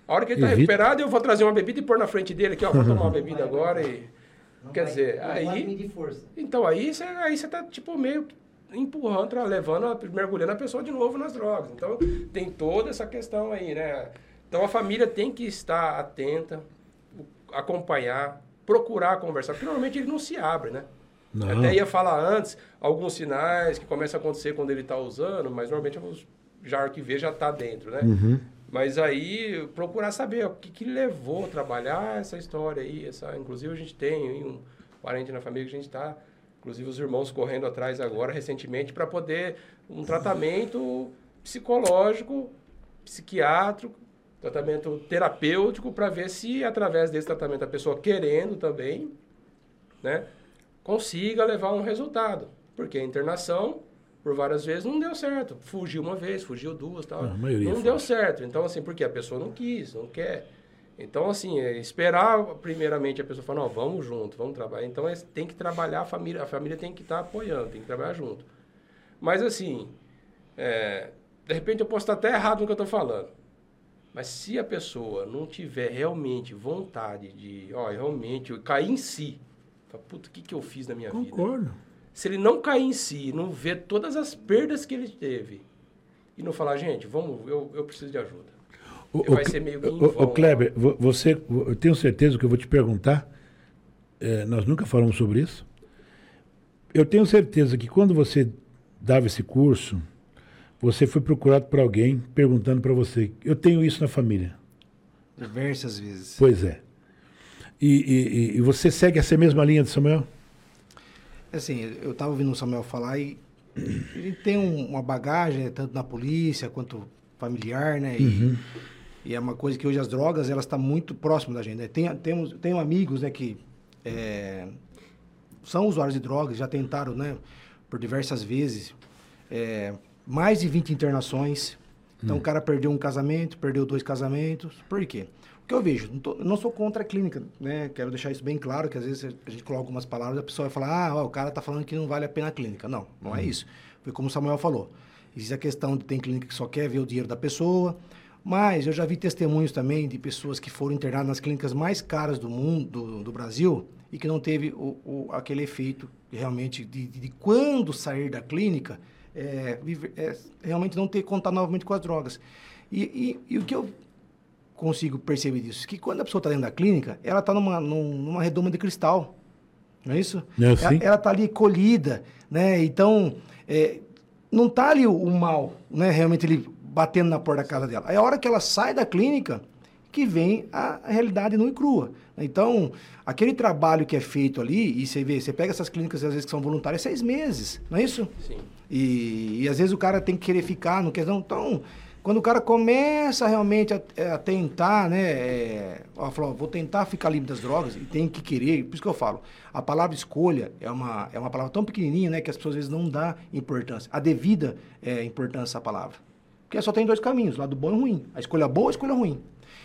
A hora que ele está recuperado, eu vou trazer uma bebida e pôr na frente dele aqui, ó, vou tomar uma bebida agora e Não quer vai- dizer, aí- então aí você aí você tá tipo meio empurrando, levando, mergulhando a pessoa de novo nas drogas. Então tem toda essa questão aí, né? Então a família tem que estar atenta, acompanhar, procurar conversar, porque normalmente ele não se abre, né? Não. Até ia falar antes alguns sinais que começam a acontecer quando ele está usando, mas normalmente já que vê já está dentro, né? Uhum. Mas aí procurar saber o que, que levou a trabalhar essa história aí. Essa, inclusive a gente tem um parente na família que a gente está, inclusive os irmãos correndo atrás agora recentemente para poder um tratamento psicológico, psiquiátrico, tratamento terapêutico para ver se através desse tratamento a pessoa querendo também, né, consiga levar um resultado. Porque a internação por várias vezes não deu certo. Fugiu uma vez, fugiu duas, tal. Ah, não foge. deu certo. Então assim, porque a pessoa não quis, não quer. Então assim, é esperar primeiramente a pessoa falar, não, vamos junto, vamos trabalhar. Então é, tem que trabalhar a família, a família tem que estar apoiando, tem que trabalhar junto. Mas assim, é, de repente eu posso estar até errado no que eu estou falando. Mas se a pessoa não tiver realmente vontade de, ó, realmente cair em si, fala, puta, o que, que eu fiz na minha vida? Concordo. Se ele não cair em si, não ver todas as perdas que ele teve e não falar, gente, vamos, eu, eu preciso de ajuda. O, Vai o- ser meio o- o. Kleber, vo- você, eu tenho certeza que eu vou te perguntar. eh, nós nunca falamos sobre isso. Eu tenho certeza que quando você dava esse curso, você foi procurado por alguém perguntando para você: eu tenho isso na família. Diversas vezes. Pois é. E, e- e- você segue essa mesma linha de Samuel? Assim, eu estava ouvindo o Samuel falar e ele tem um- uma bagagem, né, tanto na polícia quanto familiar, né? E, e é uma coisa que hoje as drogas, elas estão muito próximas da gente, né? Tem, temos, tenho amigos, né, que é, são usuários de drogas, já tentaram, né, por diversas vezes, é, mais de 20 internações. Então, o cara perdeu um casamento, perdeu dois casamentos. Por quê? O que eu vejo, não, tô- não sou contra a clínica, né? Quero deixar isso bem claro, que às vezes a gente coloca algumas palavras e a pessoa vai falar, ah, ó, o cara tá falando que não vale a pena a clínica. Não, não é isso. Foi como o Samuel falou. Existe a questão de tem clínica que só quer ver o dinheiro da pessoa, mas eu já vi testemunhos também de pessoas que foram internadas nas clínicas mais caras do mundo, do, do Brasil, e que não teve o, o- aquele efeito realmente de, de- de quando sair da clínica, é, é, realmente não ter contato novamente com as drogas. E, e- e o que eu consigo perceber disso? Que quando a pessoa está dentro da clínica, ela está numa, num- numa redoma de cristal. Não é isso? É, ela, sim. ela está ali colhida, né? Então, é, não está ali o, o mal, né? Realmente ele batendo na porta da casa dela. Aí a hora que ela sai da clínica, que vem a, realidade nua e crua. Então, aquele trabalho que é feito ali, e você vê, você pega essas clínicas, às vezes, que são voluntárias, seis meses, não é isso? Sim. E, e às vezes o cara tem que querer ficar, não quer não. Então, quando o cara começa realmente a, é, a tentar, né? É, ó, falou, vou tentar ficar livre das drogas, e tem que querer, por isso que eu falo, a palavra escolha é uma, é uma palavra tão pequenininha, né? Que as pessoas às vezes não dão importância, a devida é, importância à palavra. Porque só tem dois caminhos, lado bom e ruim. A escolha boa e a escolha ruim.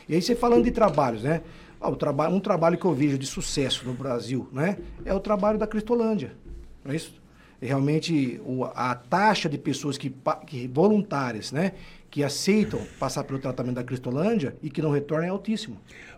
E aí você falando de trabalhos, né? Ó, o traba um trabalho que eu vejo de sucesso no Brasil, né? É o trabalho da Cristolândia. Não é isso? E realmente o- a taxa de pessoas que, que voluntárias, né? Que aceitam passar pelo tratamento da Cristolândia e que não retornam é altíssimo.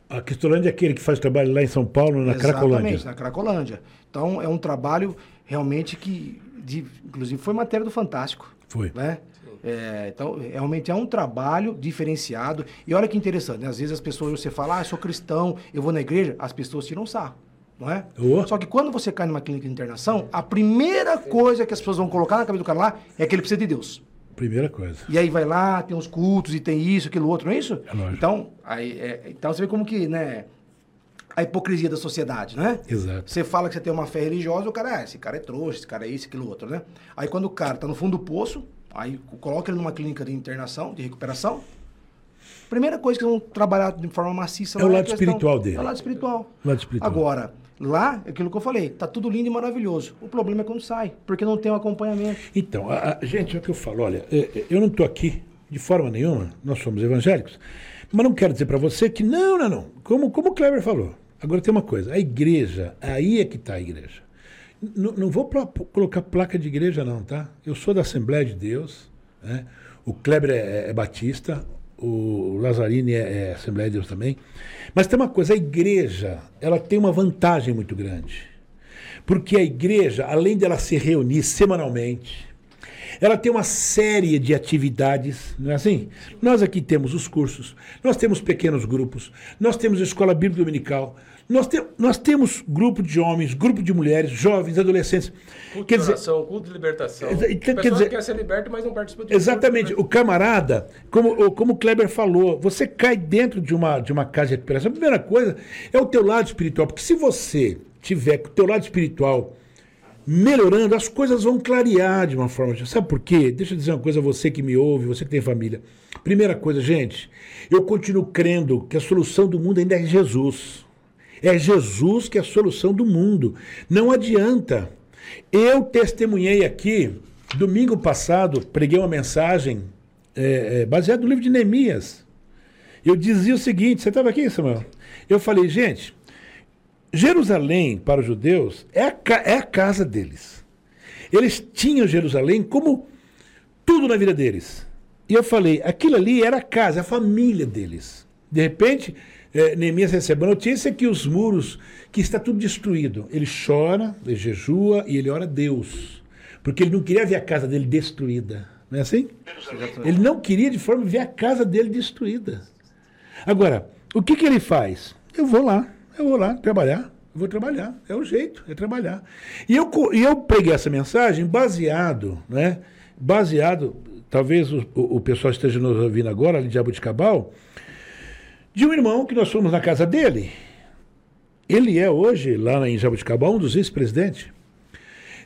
A Cristolândia é aquele que faz trabalho lá em São Paulo, na Exatamente, Cracolândia. na Cracolândia. Então, é um trabalho realmente que, de- inclusive, foi matéria do Fantástico. Foi. Né? É, então, realmente é um trabalho diferenciado. E olha que interessante, né? às vezes as pessoas, você fala, ah, eu sou cristão, eu vou na igreja, as pessoas tiram sarro. Não é? Oh. Só que quando você cai numa clínica de internação, a primeira coisa que as pessoas vão colocar na cabeça do cara lá é que ele precisa de Deus. Primeira coisa. E aí vai lá, tem os cultos e tem isso, aquilo outro, não é isso? É lógico. Então, aí, é, então você vê como que, né? A hipocrisia da sociedade, né? Exato. Você fala que você tem uma fé religiosa, o cara, ah, esse cara é trouxa, esse cara é isso, aquilo outro, né? Aí quando o cara tá no fundo do poço, aí coloca ele numa clínica de internação, de recuperação, primeira coisa que vão trabalhar de forma maciça É o a lado questão- espiritual dele. É o lado espiritual. Lado espiritual. Agora, lá, é aquilo que eu falei, tá tudo lindo e maravilhoso. O problema é quando sai, porque não tem um acompanhamento. Então, a- a- gente, é o que eu falo, olha, é, é, eu não estou aqui de forma nenhuma, nós somos evangélicos, mas não quero dizer para você que não, não, não. Como, como o Kleber falou. Agora tem uma coisa, a igreja, aí é que está a igreja. N- não vou pla- colocar placa de igreja, não, tá? Eu sou da Assembleia de Deus, né? o Kleber é, é batista, o Lazzarini é, é Assembleia de Deus também. Mas tem uma coisa, a igreja, ela tem uma vantagem muito grande. Porque a igreja, além dela se reunir semanalmente, ela tem uma série de atividades, não é assim? Nós aqui temos os cursos, nós temos pequenos grupos, nós temos a escola bíblica dominical, nós, te, nós temos grupo de homens, grupo de mulheres, jovens, adolescentes. Culto Quer de dizer, oração, culto de libertação. Então, quer dizer- que quer ser liberto, mas não participa de Exatamente. culto, O camarada, como, o- como o Kleber falou, você cai dentro de uma, de uma casa de recuperação. A primeira coisa é o teu lado espiritual. Porque se você tiver com o teu lado espiritual melhorando, as coisas vão clarear de uma forma. Sabe por quê? Deixa eu dizer uma coisa a você que me ouve, você que tem família. Primeira coisa, gente, eu continuo crendo que a solução do mundo ainda é Jesus. É Jesus que é a solução do mundo. Não adianta. Eu testemunhei aqui, domingo passado, preguei uma mensagem é, é, baseada no livro de Neemias. Eu dizia o seguinte: você estava aqui, Samuel? Eu falei, gente, Jerusalém para os judeus é a, é a casa deles. Eles tinham Jerusalém como tudo na vida deles. E eu falei, aquilo ali era a casa, a família deles. De repente, eh, Neemias recebe a notícia que os muros, que está tudo destruído. Ele chora, ele jejua e ele ora a Deus. Porque ele não queria ver a casa dele destruída. Não é assim? Ele não queria de forma ver a casa dele destruída. Agora, o que, que ele faz? Eu vou lá, eu vou lá trabalhar, eu vou trabalhar. É o jeito, é trabalhar. E eu, e eu preguei essa mensagem baseado, né? Baseado, talvez o, o, pessoal esteja nos ouvindo agora, ali de Jabuticabal, de um irmão que nós fomos na casa dele. Ele é hoje, lá em Jabuticabal, um dos vice-presidentes.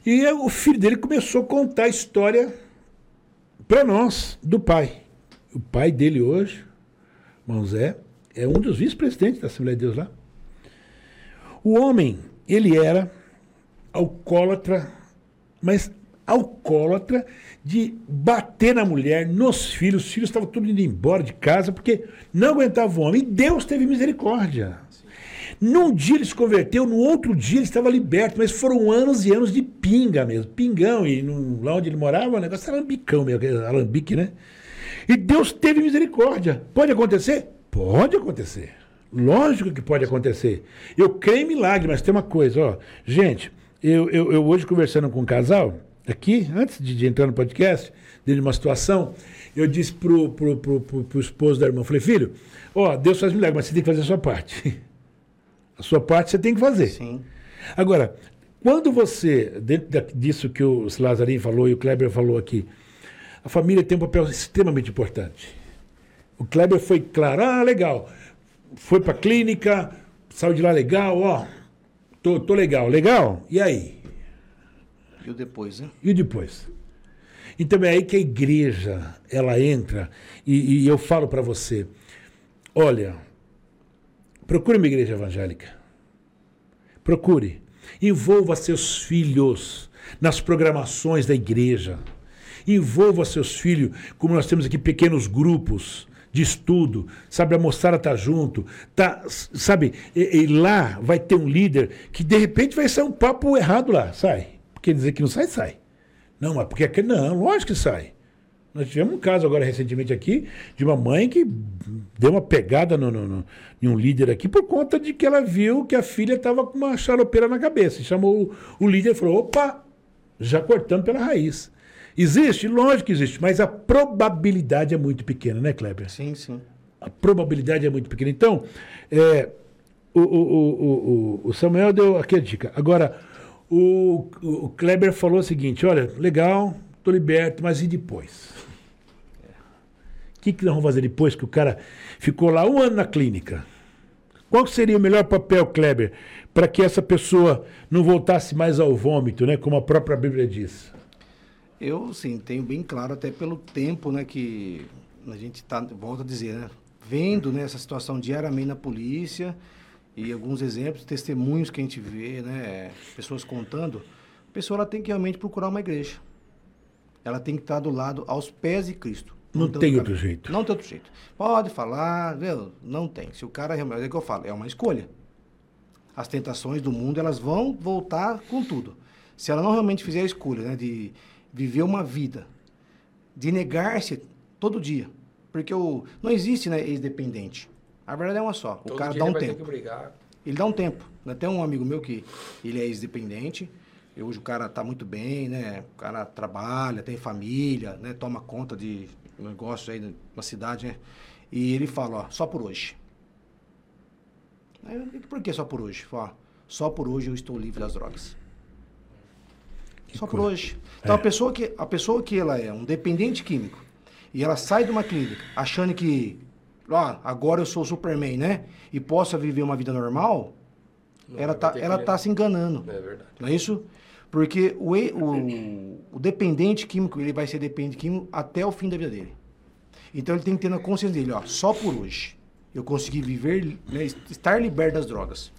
E é- o filho dele começou a contar a história para nós do pai. O pai dele hoje, irmão Zé, é um dos vice-presidentes da Assembleia de Deus lá. O homem, ele era alcoólatra, mas alcoólatra de bater na mulher, nos filhos. Os filhos estavam tudo indo embora de casa porque não aguentava o homem. E Deus teve misericórdia. Num dia ele se converteu, no outro dia ele estava liberto, mas foram anos e anos de pinga mesmo, pingão. E no- lá onde ele morava, o negócio era lambicão mesmo, alambique, né? E Deus teve misericórdia. Pode acontecer? Pode acontecer. Lógico que pode acontecer. Eu creio em milagre, mas tem uma coisa, ó. Gente, eu, eu, eu hoje conversando com um casal, aqui, antes de, de entrar no podcast, dentro de uma situação, eu disse pro, pro, pro, pro, pro esposo da irmã, falei, filho, ó, Deus faz milagre, mas você tem que fazer a sua parte. A sua parte você tem que fazer. Sim. Agora, quando você, dentro da- disso que o Lazarinho falou e o Kleber falou aqui, a família tem um papel extremamente importante. O Kleber foi claro, ah, legal. Foi para a clínica, saiu de lá legal, ó. Tô, tô legal, legal. E aí? E o depois, né? E o depois? Então é aí que a igreja ela entra e, e eu falo para você, olha, procure uma igreja evangélica, procure, envolva seus filhos nas programações da igreja, envolva seus filhos, como nós temos aqui pequenos grupos de estudo, sabe, a moçada tá junto, tá, sabe, e, e lá vai ter um líder que de repente vai sair um papo errado lá, sai, porque dizer que não sai, sai. Não, mas porque aquele não, lógico que sai. Nós tivemos um caso agora recentemente aqui de uma mãe que deu uma pegada no, no, no, em um líder aqui por conta de que ela viu que a filha estava com uma charopeira na cabeça. Chamou o, o líder e falou: opa, já cortando pela raiz. Existe? Lógico que existe, mas a probabilidade é muito pequena, né, Kleber? Sim, sim. A probabilidade é muito pequena. Então, é, o, o, o, o, Samuel deu aqui a dica. Agora, o, o Kleber falou o seguinte: olha, legal, estou liberto, mas e depois? O que, que nós vamos fazer depois que o cara ficou lá um ano na clínica? Qual seria o melhor papel, Kleber, para que essa pessoa não voltasse mais ao vômito, né, como a própria Bíblia diz? Eu, sim, tenho bem claro, até pelo tempo né, que a gente está, volta a dizer, né, vendo né, essa situação diariamente na polícia e alguns exemplos, testemunhos que a gente vê, né, pessoas contando, a pessoa ela tem que realmente procurar uma igreja. Ela tem que estar do lado, aos pés de Cristo. Não, não tem outro jeito. Não tem outro jeito. Pode falar, viu? não tem. Se o cara realmente, é o que eu falo, é uma escolha. As tentações do mundo, elas vão voltar com tudo. Se ela não realmente fizer a escolha, né, de viver uma vida, de negar-se todo dia, porque o, não existe né, ex-dependente. A verdade é uma só. O todo cara dá um ele tempo. Ele, dá um tempo. Tem um amigo meu que ele é ex-dependente, hoje o cara está muito bem, né? O cara trabalha, tem família, né? Toma conta de negócio aí na cidade, né? E ele fala, ó, só por hoje. Aí, por que só por hoje? Fala, só por hoje eu estou livre das drogas. Que só coisa. por hoje. Então é. a pessoa que a pessoa que ela é um dependente químico e ela sai de uma clínica achando que ó, agora eu sou Superman, né? E possa viver uma vida normal, não, ela tá ela tá se enganando. É verdade. Não é isso? Porque o, o, o, dependente químico, ele vai ser dependente químico até o fim da vida dele. Então ele tem que ter na consciência dele, ó, só por hoje eu consegui viver, né, estar liberto das drogas.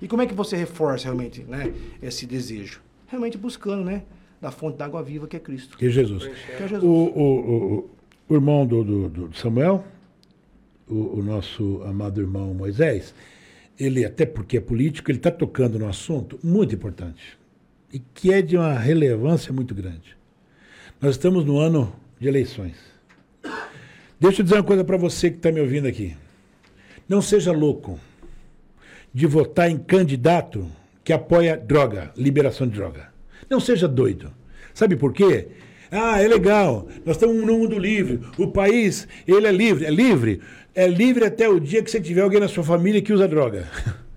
E como é que você reforça realmente né, esse desejo? Realmente buscando, né? Da fonte da água viva que é Cristo. Que é Jesus. Que é Jesus. O, o, o, irmão do, do, do Samuel, o, nosso amado irmão Moisés, ele, até porque é político, ele está tocando no assunto muito importante e que é de uma relevância muito grande. Nós estamos no ano de eleições. Deixa eu dizer uma coisa para você que está me ouvindo aqui. Não seja louco de votar em candidato que apoia droga, liberação de droga. Não seja doido. Sabe por quê? Ah, é legal. Nós estamos num mundo livre. O país, ele é livre. É livre? É livre até o dia que você tiver alguém na sua família que usa droga.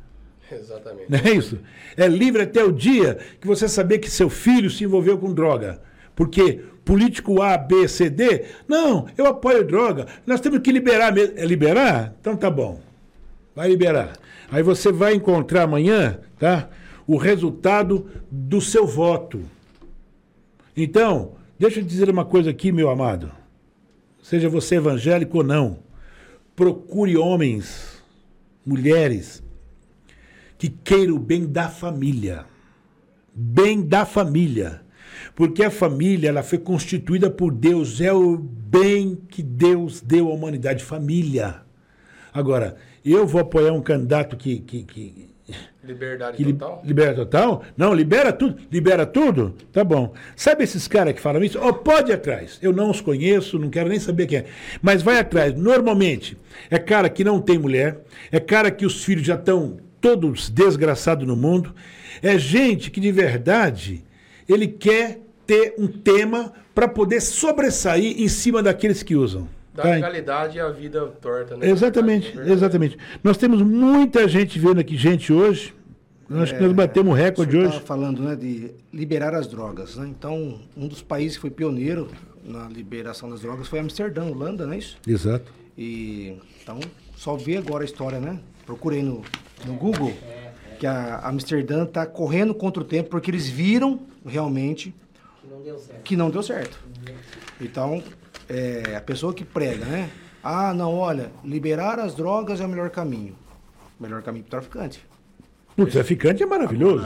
Exatamente. Não é isso? É livre até o dia que você saber que seu filho se envolveu com droga. Porque político A, B, C, D, não, eu apoio droga. Nós temos que liberar mesmo. É liberar? Então tá bom. Vai liberar. Aí você vai encontrar amanhã, tá? O resultado do seu voto. Então, deixa eu dizer uma coisa aqui, meu amado. Seja você evangélico ou não, procure homens, mulheres, que queira o bem da família. Bem da família. Porque a família ela foi constituída por Deus, é o bem que Deus deu à humanidade, família. Agora, eu vou apoiar um candidato que, que, que Liberdade que total? Libera total? Não, libera tudo. Libera tudo? Tá bom. Sabe esses caras que falam isso? Oh, pode ir atrás. Eu não os conheço, não quero nem saber quem é. Mas vai atrás. Normalmente, é cara que não tem mulher, é cara que os filhos já estão todos desgraçados no mundo. É gente que de verdade ele quer ter um tema para poder sobressair em cima daqueles que usam. Da tá? legalidade e a vida torta, né? Exatamente, exatamente. Nós temos muita gente vendo aqui, gente hoje. Acho é, que nós batemos recorde hoje. falando né, de liberar as drogas. Né? Então, um dos países que foi pioneiro na liberação das drogas foi Amsterdã, Holanda, não é isso? Exato. E, então, só ver agora a história, né? Procurei no, no Google que a Amsterdã está correndo contra o tempo porque eles viram realmente que não deu certo. Que não deu certo. Então, é, a pessoa que prega, né? Ah, não, olha, liberar as drogas é o melhor caminho. O melhor caminho para o traficante. O traficante é maravilhoso.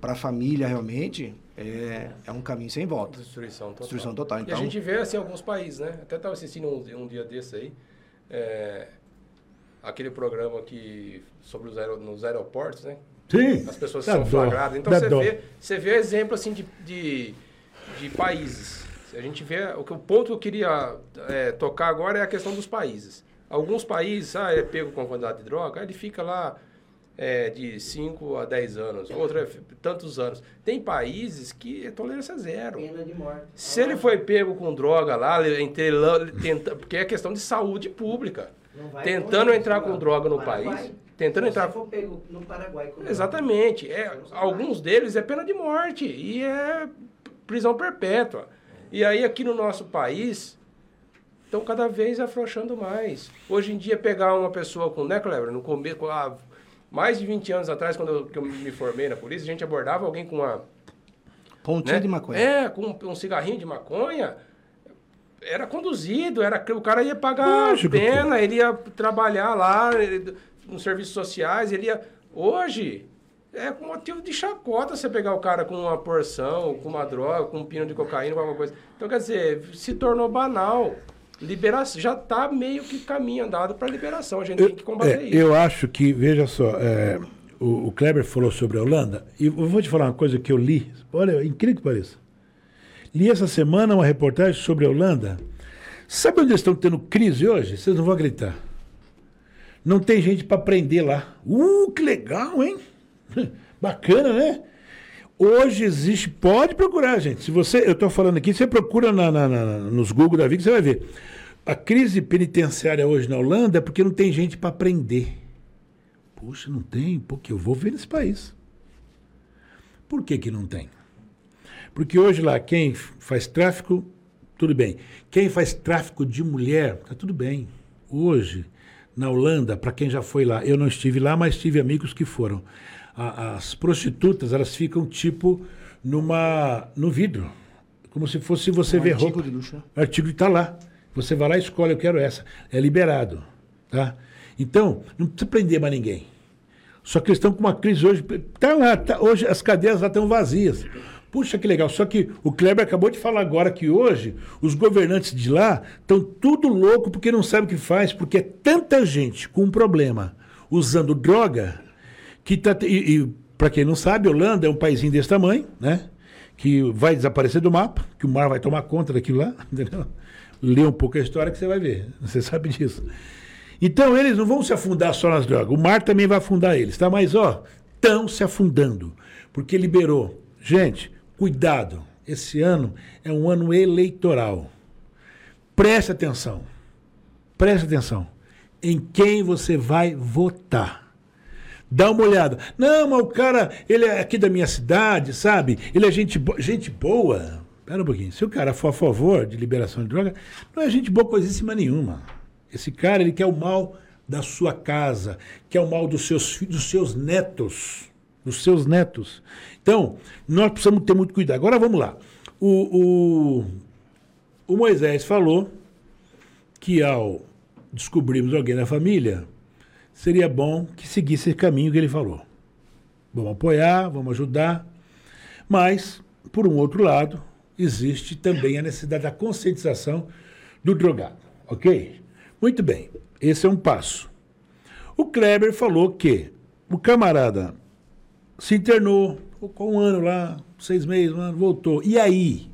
Para a família, realmente, é, é um caminho sem volta. Destruição total. Destruição total. Então... E a então gente vê assim alguns países, né? Até estava assistindo um, um, dia desse aí. É, aquele programa que sobre os aer, nos aeroportos, né? Sim. As pessoas são flagradas. Então você vê, você vê exemplo assim de, de, de países. A gente vê. O, que, o ponto que eu queria é, tocar agora é a questão dos países. Alguns países, ah, é pego com quantidade de droga, ele fica lá é, de 5 a 10 anos, outro é tantos anos. Tem países que é tolerância zero. Pena de morte. Se ele foi pego com droga lá, entre, tenta, porque é questão de saúde pública. Tentando entrar com droga no Paraguai. país. Tentando Se entrar. for pego no Paraguai. Exatamente. É, alguns deles é pena de morte e é prisão perpétua. E aí aqui no nosso país estão cada vez afrouxando mais. Hoje em dia pegar uma pessoa com, né, Cleber, no começo, mais de 20 anos atrás, quando eu, que eu me formei na polícia, a gente abordava alguém com uma Pontinha né? de maconha. É, com um cigarrinho de maconha. Era conduzido, era o cara ia pagar Lógico, pena, ele ia trabalhar lá ele- nos serviços sociais, ele ia. Hoje, é com motivo de chacota você pegar o cara com uma porção, com uma droga, com um pino de cocaína, com alguma coisa. Então, quer dizer, se tornou banal. Liberação, já está meio que caminho andado para liberação. A gente tem que combater É, isso. eu acho que, veja só, é, o, o Kleber falou sobre a Holanda, e eu vou te falar uma coisa que eu li, olha, é incrível que pareça. Li essa semana uma reportagem sobre a Holanda. Sabe onde eles estão tendo crise hoje? Vocês não vão acreditar. Não tem gente para prender lá. Uh, que legal, hein? Bacana, né? Hoje existe, pode procurar, gente. Se você, eu estou falando aqui, você procura na, na- na- nos Google da vida, você vai ver. A crise penitenciária hoje na Holanda é porque não tem gente para prender. Puxa, não tem? Porque eu vou ver nesse país. Por que, que não tem? Porque hoje lá, quem faz tráfico, tudo bem. Quem faz tráfico de mulher, tá tudo bem. Hoje, na Holanda, para quem já foi lá, eu não estive lá, mas tive amigos que foram. A- as prostitutas, elas ficam tipo numa no vidro, como se fosse você Um ver artigo roupa. de luxo? O artigo está lá. Você vai lá e escolhe, eu quero essa. É liberado. Tá? Então, não precisa prender mais ninguém. Só que eles estão com uma crise hoje. Tá lá, tá- hoje as cadeias lá estão vazias. Puxa, que legal. Só que o Kleber acabou de falar agora que hoje os governantes de lá estão tudo louco porque não sabem o que faz, porque é tanta gente com um problema usando droga que tá. E, e para quem não sabe, Holanda é um paísinho desse tamanho, né? Que vai desaparecer do mapa, que o mar vai tomar conta daquilo lá, entendeu? Lê um pouco a história que você vai ver. Você sabe disso. Então eles não vão se afundar só nas drogas. O mar também vai afundar eles, tá? Mas ó, estão se afundando porque liberou. Gente, cuidado. Esse ano é um ano eleitoral. Preste atenção. Preste atenção em quem você vai votar. Dá uma olhada. Não, mas o cara, ele é aqui da minha cidade, sabe? Ele é gente, bo gente boa. Pera um pouquinho. Se o cara for a favor de liberação de droga, não é gente boa coisíssima nenhuma. Esse cara, ele quer o mal da sua casa, quer o mal dos seus dos seus netos. Dos seus netos. Então, nós precisamos ter muito cuidado. Agora vamos lá. O, o, o Moisés falou que ao descobrirmos alguém na família, seria bom que seguisse esse caminho que ele falou. Vamos apoiar, vamos ajudar, mas, por um outro lado, existe também a necessidade da conscientização do drogado, ok? Muito bem, esse é um passo. O Kleber falou que o camarada se internou, ficou um ano lá, seis meses, um ano, voltou. E aí?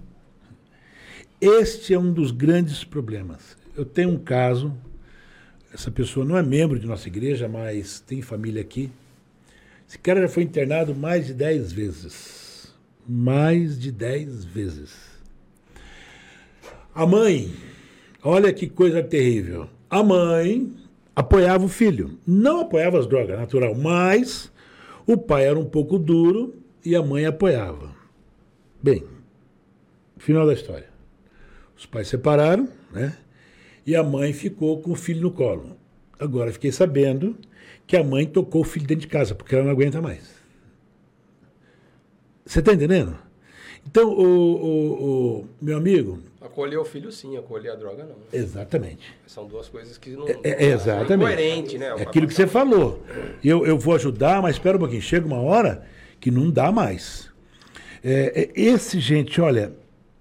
Este é um dos grandes problemas. Eu tenho um caso, essa pessoa não é membro de nossa igreja, mas tem família aqui. Esse cara já foi internado mais de dez vezes. Mais de dez vezes. A mãe, olha que coisa terrível. A mãe apoiava o filho. Não apoiava as drogas, natural, mas o pai era um pouco duro e a mãe apoiava. Bem, final da história. Os pais separaram, né? E a mãe ficou com o filho no colo. Agora fiquei sabendo que a mãe tocou o filho dentro de casa, porque ela não aguenta mais. Você está entendendo? Então, o, o- o- meu amigo, Acolher o filho sim, acolher a droga não. exatamente. São duas coisas que não. É, é, exatamente. incoerente, né? É aquilo que você falou. Eu, eu vou ajudar, mas espera um pouquinho. Chega uma hora que não dá mais. É, é, esse, gente, olha,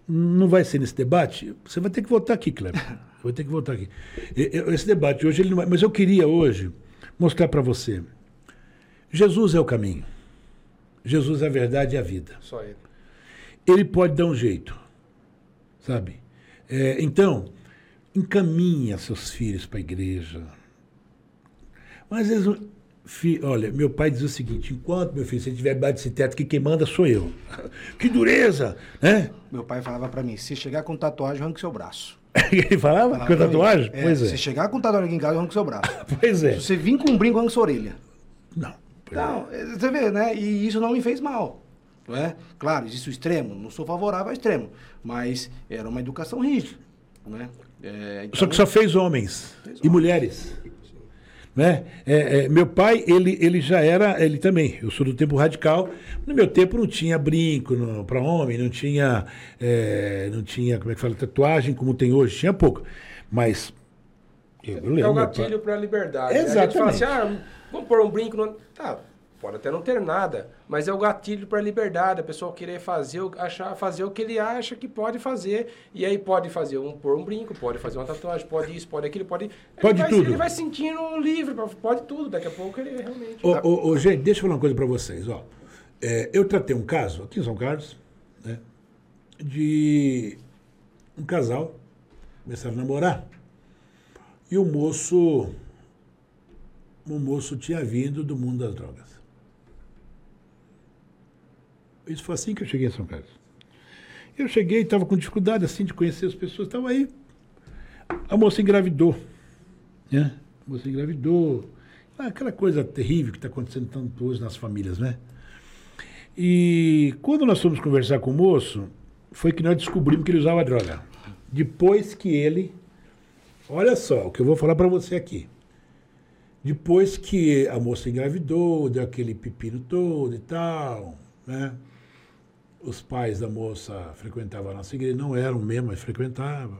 não vai ser nesse debate. Você vai ter que voltar aqui, Kleber. Vai ter que voltar aqui. Esse debate hoje, ele não vai, mas eu queria hoje mostrar para você. Jesus é o caminho. Jesus é a verdade e a vida. Só ele. Ele pode dar um jeito. sabe? É, então, encaminha seus filhos para a igreja. Mas fi, olha, meu pai diz o seguinte: enquanto meu filho, se tiver debaixo desse teto, que quem manda sou eu. que dureza, né? Meu pai falava para mim: se chegar com tatuagem, arranque seu braço. Ele falava, falava com tatuagem? É, pois é. Se chegar com tatuagem aqui em casa, arranque seu braço. pois é. Se você vir com um brinco, arranque sua orelha. Não. Então, é. você vê, né? E isso não me fez mal. Não é? Claro, existe o extremo, não sou favorável ao extremo, mas era uma educação rígida. Né? É, então, só que só fez homens fez e homens. mulheres. Né? É, é, meu pai, ele, ele já era, ele também, eu sou do tempo radical. No meu tempo não tinha brinco para homem, não tinha, é, não tinha, como é que fala, tatuagem como tem hoje, tinha pouco. Mas eu, eu lembro. É o gatilho para a liberdade. Exatamente. A gente fala assim, ah, vamos pôr um brinco. No... Tá, Pode até não ter nada, mas é o gatilho para a liberdade, a pessoa querer fazer, achar, fazer o que ele acha que pode fazer. E aí pode fazer um pôr um brinco, pode fazer uma tatuagem, pode isso, pode aquilo, pode. Pode ele tudo. Vai, ele vai sentindo livre, pode tudo. Daqui a pouco ele realmente. Ô, ô, ô gente, deixa eu falar uma coisa para vocês. Ó. É, eu tratei um caso aqui em São Carlos, né, de um casal, começaram a namorar, e o moço. O moço tinha vindo do mundo das drogas. Isso foi assim que eu cheguei em São Carlos. Eu cheguei, estava com dificuldade assim de conhecer as pessoas, estava aí. A moça engravidou. Né? A moça engravidou. Ah, aquela coisa terrível que está acontecendo tanto hoje nas famílias, né? E quando nós fomos conversar com o moço, foi que nós descobrimos que ele usava droga. Depois que ele. Olha só o que eu vou falar para você aqui. Depois que a moça engravidou, deu aquele pepino todo e tal, né? os pais da moça frequentavam a nossa igreja, não eram mesmo, mas frequentavam.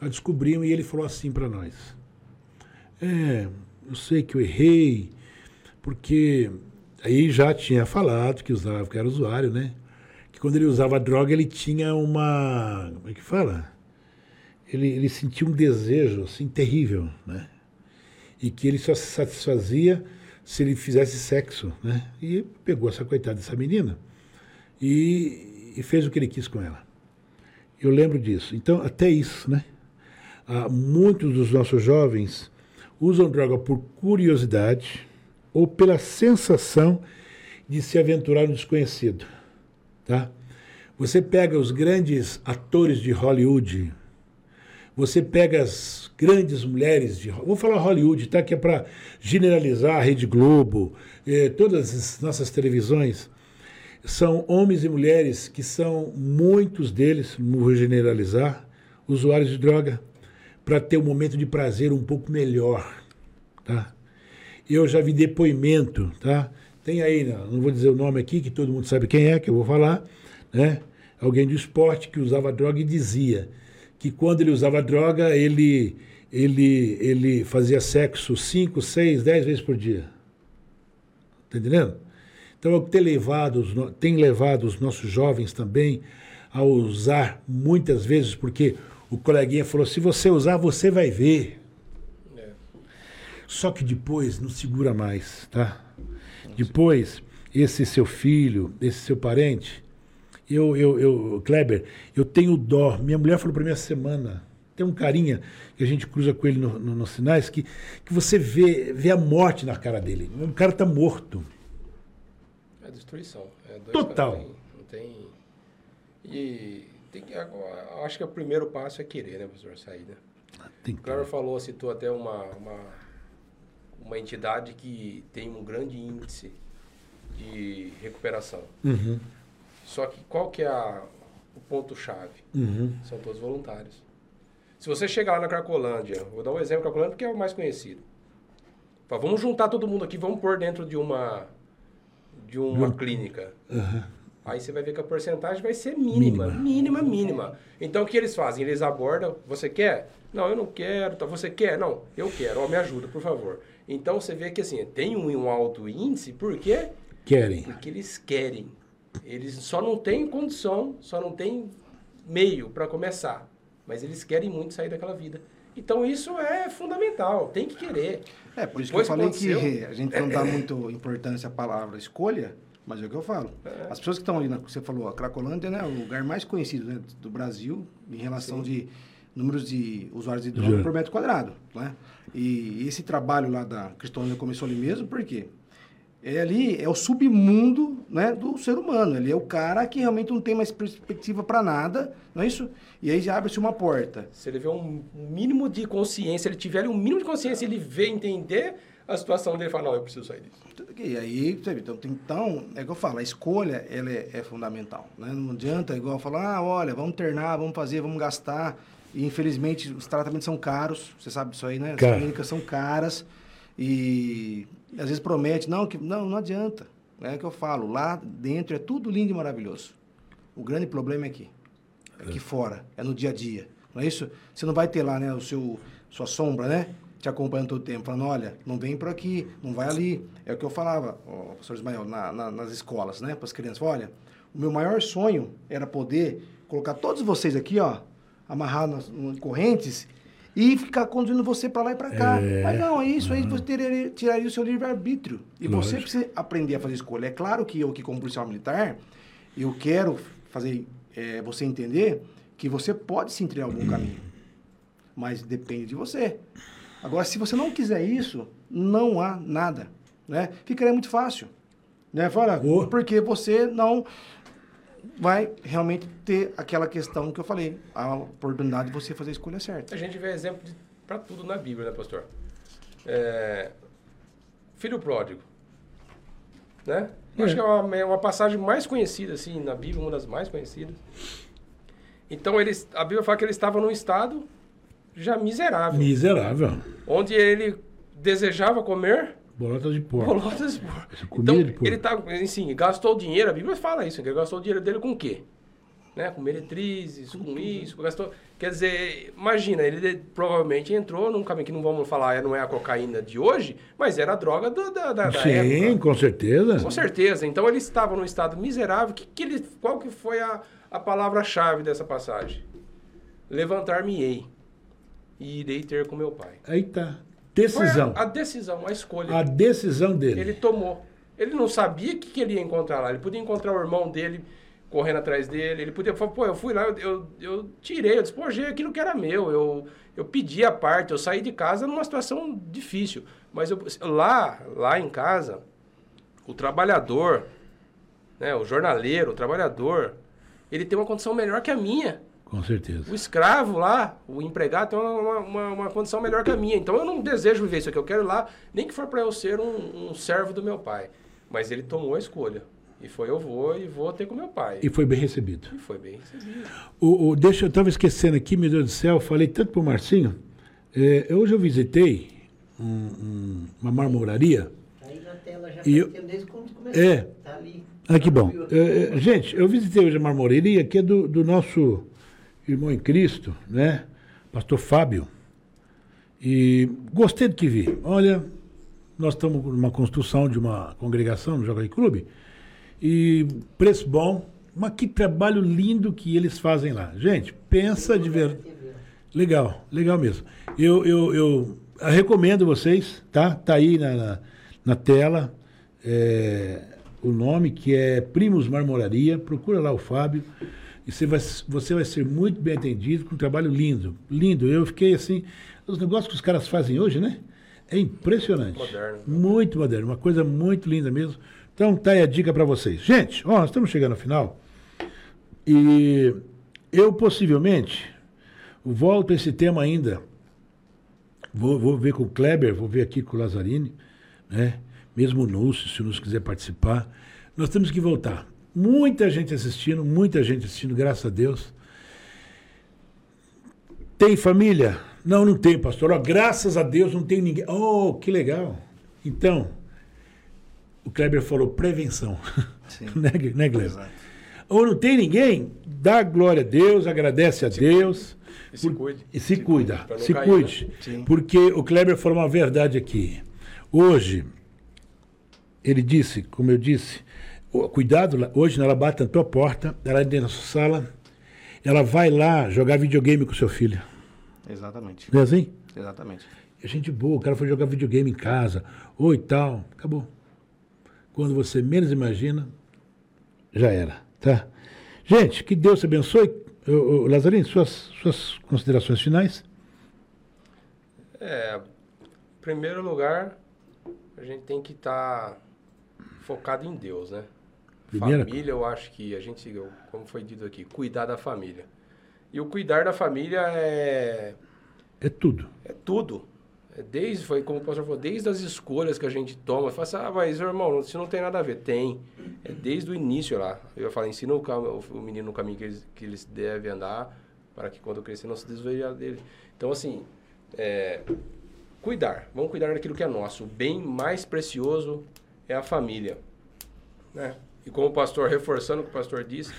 Nós descobrimos e ele falou assim para nós: É, eu sei que eu errei, porque aí já tinha falado que usava, que era usuário, né? Que quando ele usava droga, ele tinha uma. Como é que fala? Ele, ele sentia um desejo assim terrível, né? E que ele só se satisfazia se ele fizesse sexo, né? E pegou essa coitada dessa menina e, e fez o que ele quis com ela. Eu lembro disso. Então, até isso, né? Ah, muitos dos nossos jovens usam droga por curiosidade ou pela sensação de se aventurar no desconhecido, tá? Você pega os grandes atores de Hollywood, você pega as grandes mulheres de vou falar Hollywood, tá? Que é para generalizar a Rede Globo, eh, todas as nossas televisões são homens e mulheres que são, muitos deles, vou generalizar, usuários de droga, para ter um momento de prazer um pouco melhor. Tá? Eu já vi depoimento, tá? Tem aí, não vou dizer o nome aqui, que todo mundo sabe quem é, que eu vou falar, né? Alguém do esporte que usava droga e dizia que quando ele usava droga, ele, ele, ele fazia sexo 5, 6, 10 vezes por dia. Tá entendendo? Então, é tem levado, tem levado os nossos jovens também a usar muitas vezes, porque o coleguinha falou: se você usar, você vai ver. É. Só que depois não segura mais, tá? Depois, esse seu filho, esse seu parente, eu, eu, eu, Kleber, eu tenho dó. Minha mulher falou para mim essa semana, tem um carinha que a gente cruza com ele no, no, nos sinais, que, que você vê, vê a morte na cara dele. O cara está morto. É destruição. É Total. Não tem. E tem que, acho que o primeiro passo é querer, né, professor? Sair, né? Tem que... O Clara falou, citou até uma, uma, uma entidade que tem um grande índice de recuperação. Uhum. Só que qual que é a, o ponto-chave? Uhum. São todos voluntários. Se você chegar lá na Cracolândia, vou dar um exemplo da Cracolândia porque é o mais conhecido. Fala, vamos juntar todo mundo aqui, vamos pôr dentro de uma de uma uhum. clínica. Uhum. Aí você vai ver que a porcentagem vai ser mínima, mínima, mínima, mínima. Então o que eles fazem? Eles abordam, você quer? Não, eu não quero. Tá, você quer? Não, eu quero. Ó, me ajuda, por favor. Então você vê que assim, tem um, um alto índice, por quê? Querem. Porque eles querem. Eles só não têm condição, só não têm meio para começar. Mas eles querem muito sair daquela vida. Então isso é fundamental, tem que querer. É, por isso Depois que eu falei que a gente não dá muito importância à palavra escolha, Mas é o que eu falo. As pessoas que estão ali, na, você falou, a Cracolândia né, é o lugar mais conhecido né, do Brasil em relação de números de usuários de droga por metro quadrado. Né? E esse trabalho lá da Cristolândia começou ali mesmo, por quê? É ali, é o submundo né, do ser humano. Ele é o cara que realmente não tem mais perspectiva para nada, não é isso? E aí já abre-se uma porta. Se ele vê um mínimo de consciência, ele tiver ali um mínimo de consciência, ele vê, entender a situação dele e fala, não, eu preciso sair disso. E aí, você vê, então, então, é o que eu falo, a escolha, ela é, é fundamental, né? Não adianta, igual falar, ah, olha, vamos internar, vamos fazer, vamos gastar, e infelizmente os tratamentos são caros, você sabe disso aí, né? As clínicas são caras, e às vezes promete, não, que, não, não adianta, é o que eu falo, lá dentro é tudo lindo e maravilhoso. O grande problema é aqui, é aqui fora, é no dia a dia, não é isso? Você não vai ter lá, né, o seu, sua sombra, né? Te acompanhando todo o tempo, falando, olha, não vem por aqui, não vai ali. É o que eu falava, ó, professor Ismael, na- na- nas escolas, né, para as crianças. Olha, o meu maior sonho era poder colocar todos vocês aqui, ó, amarrar nas, em correntes e ficar conduzindo você para lá e para cá. É. Mas não, é isso aí você teria, tiraria o seu livre-arbítrio. E você Lógico. precisa aprender a fazer escolha. É claro que eu, que como policial militar, eu quero fazer eh, você entender que você pode sim trilhar algum caminho. Mas depende de você. Agora, se você não quiser isso, não há nada. Né? Ficaria muito fácil. Né? Fala, Oh. porque você não vai realmente ter aquela questão que eu falei, a oportunidade de você fazer a escolha certa. A gente vê exemplo para tudo na Bíblia, né, pastor? É, filho pródigo. Né? É. Acho que é uma, é uma passagem mais conhecida, assim, na Bíblia, uma das mais conhecidas. Então, eles, a Bíblia fala que ele estava num estado já miserável, Miserável. onde ele desejava comer Bolota de porco. bolotas de porco. Então, de porco. ele tá, assim, gastou dinheiro, a Bíblia fala isso, que ele gastou o dinheiro dele com o quê? Né? Com meretrizes, com isso, gastou... Quer dizer, imagina, ele provavelmente entrou num caminho que não vamos falar, não é a cocaína de hoje, mas era a droga do- da, da, da Sim, época. com certeza. Com certeza. Então ele estava num estado miserável. Que, que ele, qual que foi a, a palavra-chave dessa passagem? Levantar-me-ei e irei ter com meu pai. Aí tá. Decisão. a, a decisão, a escolha. A decisão dele. Ele tomou. Ele não sabia o que, que ele ia encontrar lá. Ele podia encontrar o irmão dele correndo atrás dele. Ele podia falar, pô, eu fui lá, eu, eu, eu tirei, eu despojei aquilo que era meu. Eu, eu pedi a parte, eu saí de casa numa situação difícil. Mas eu, lá, lá em casa, o trabalhador, né, o jornaleiro, o trabalhador, ele tem uma condição melhor que a minha. Com certeza. O escravo lá, o empregado, tem uma, uma, uma condição melhor que a minha. Então eu não desejo viver isso aqui. Eu quero ir lá, nem que for para eu ser um, um servo do meu pai. Mas ele tomou a escolha. E foi, eu vou e vou ter com meu pai. E foi bem recebido. E foi bem recebido. O, o- deixa, eu estava esquecendo aqui, meu Deus do céu, falei tanto pro Marcinho. É, hoje eu visitei um- um- uma marmoraria. Tá aí na tela já E eu- faz tempo desde quando começou. É. Tá ali. Ah, que bom. Viu? É, é, gente, eu visitei hoje a marmoraria, que é do, do nosso irmão em Cristo, né? Pastor Fábio. E gostei do que vi. Olha, nós estamos numa construção de uma congregação no Jockey Clube. E preço bom. Mas que trabalho lindo que eles fazem lá. Gente, pensa de verdade. Legal, legal mesmo. Eu, eu, eu recomendo vocês, tá? Tá aí na, na, na tela é, o nome que é Primos Marmoraria. Procura lá o Fábio. E você vai, você vai ser muito bem atendido com um trabalho lindo. Lindo. Eu fiquei assim. Os negócios que os caras fazem hoje, né? É impressionante. Moderno. Muito moderno. Uma coisa muito linda mesmo. Então tá aí a dica para vocês. Gente, ó, nós estamos chegando ao final. E eu possivelmente volto a esse tema ainda. Vou, vou ver com o Kleber, vou ver aqui com o Lazzarini, né? Mesmo o Núcio, se o Núcio quiser participar. Nós temos que voltar. Muita gente assistindo, muita gente assistindo, graças a Deus. Tem família? Não, não tem, pastor. Ó, graças a Deus não tem ninguém. Oh, que legal. Então, o Kleber falou prevenção. Sim. né, né, Kleber? Exato. Ou não tem ninguém? Dá glória a Deus, agradece a Deus. E se cuide. E se, cuida, pra não se cair, cuide. né? Porque o Kleber falou uma verdade aqui. Hoje, ele disse, como eu disse, cuidado, hoje ela bate na tua porta, ela entra na sua sala, ela vai lá jogar videogame com seu filho. Exatamente. Não é assim? Exatamente. É gente boa, o cara foi jogar videogame em casa, ou e tal, acabou. quando você menos imagina, já era, tá? Gente, que Deus te abençoe. Ô, ô, Lazarino, suas, suas considerações finais? É, em primeiro lugar, a gente tem que estar focado em Deus, né? Primeira família, eu acho que a gente, como foi dito aqui, cuidar da família. E o cuidar da família é, É tudo. é tudo. É desde, foi como o pastor falou, desde as escolhas que a gente toma. Fala assim, ah, mas irmão, isso não tem nada a ver. Tem. É desde o início lá. Eu ia falar, ensina o, o menino no caminho que eles, que eles devem andar, para que quando crescer não se desviar dele. Então, assim, é, cuidar. Vamos cuidar daquilo que é nosso. O bem mais precioso é a família. Né? E como o pastor, reforçando o que o pastor disse,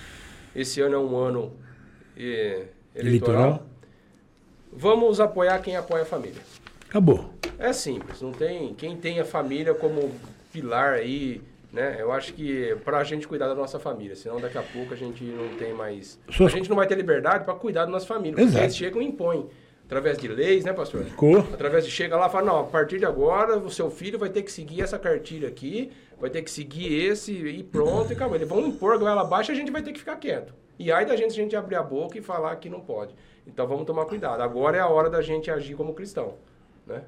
esse ano é um ano eh, eleitoral. Eleitoral. Vamos apoiar quem apoia a família. Acabou. É simples, não tem quem tem a família como pilar aí, né? Eu acho que pra gente cuidar da nossa família, senão daqui a pouco a gente não tem mais, a gente não vai ter liberdade para cuidar da nossa família, porque Exato. eles chegam e impõem através de leis, né, pastor? Ficou. Através de chega lá e fala, não, a partir de agora o seu filho vai ter que seguir essa cartilha aqui, vai ter que seguir esse e pronto, e acabou. Eles vão impor a goela abaixo e a gente vai ter que ficar quieto. E aí da gente a gente abrir a boca e falar que não pode. Então vamos tomar cuidado. Agora é a hora da gente agir como cristão, né?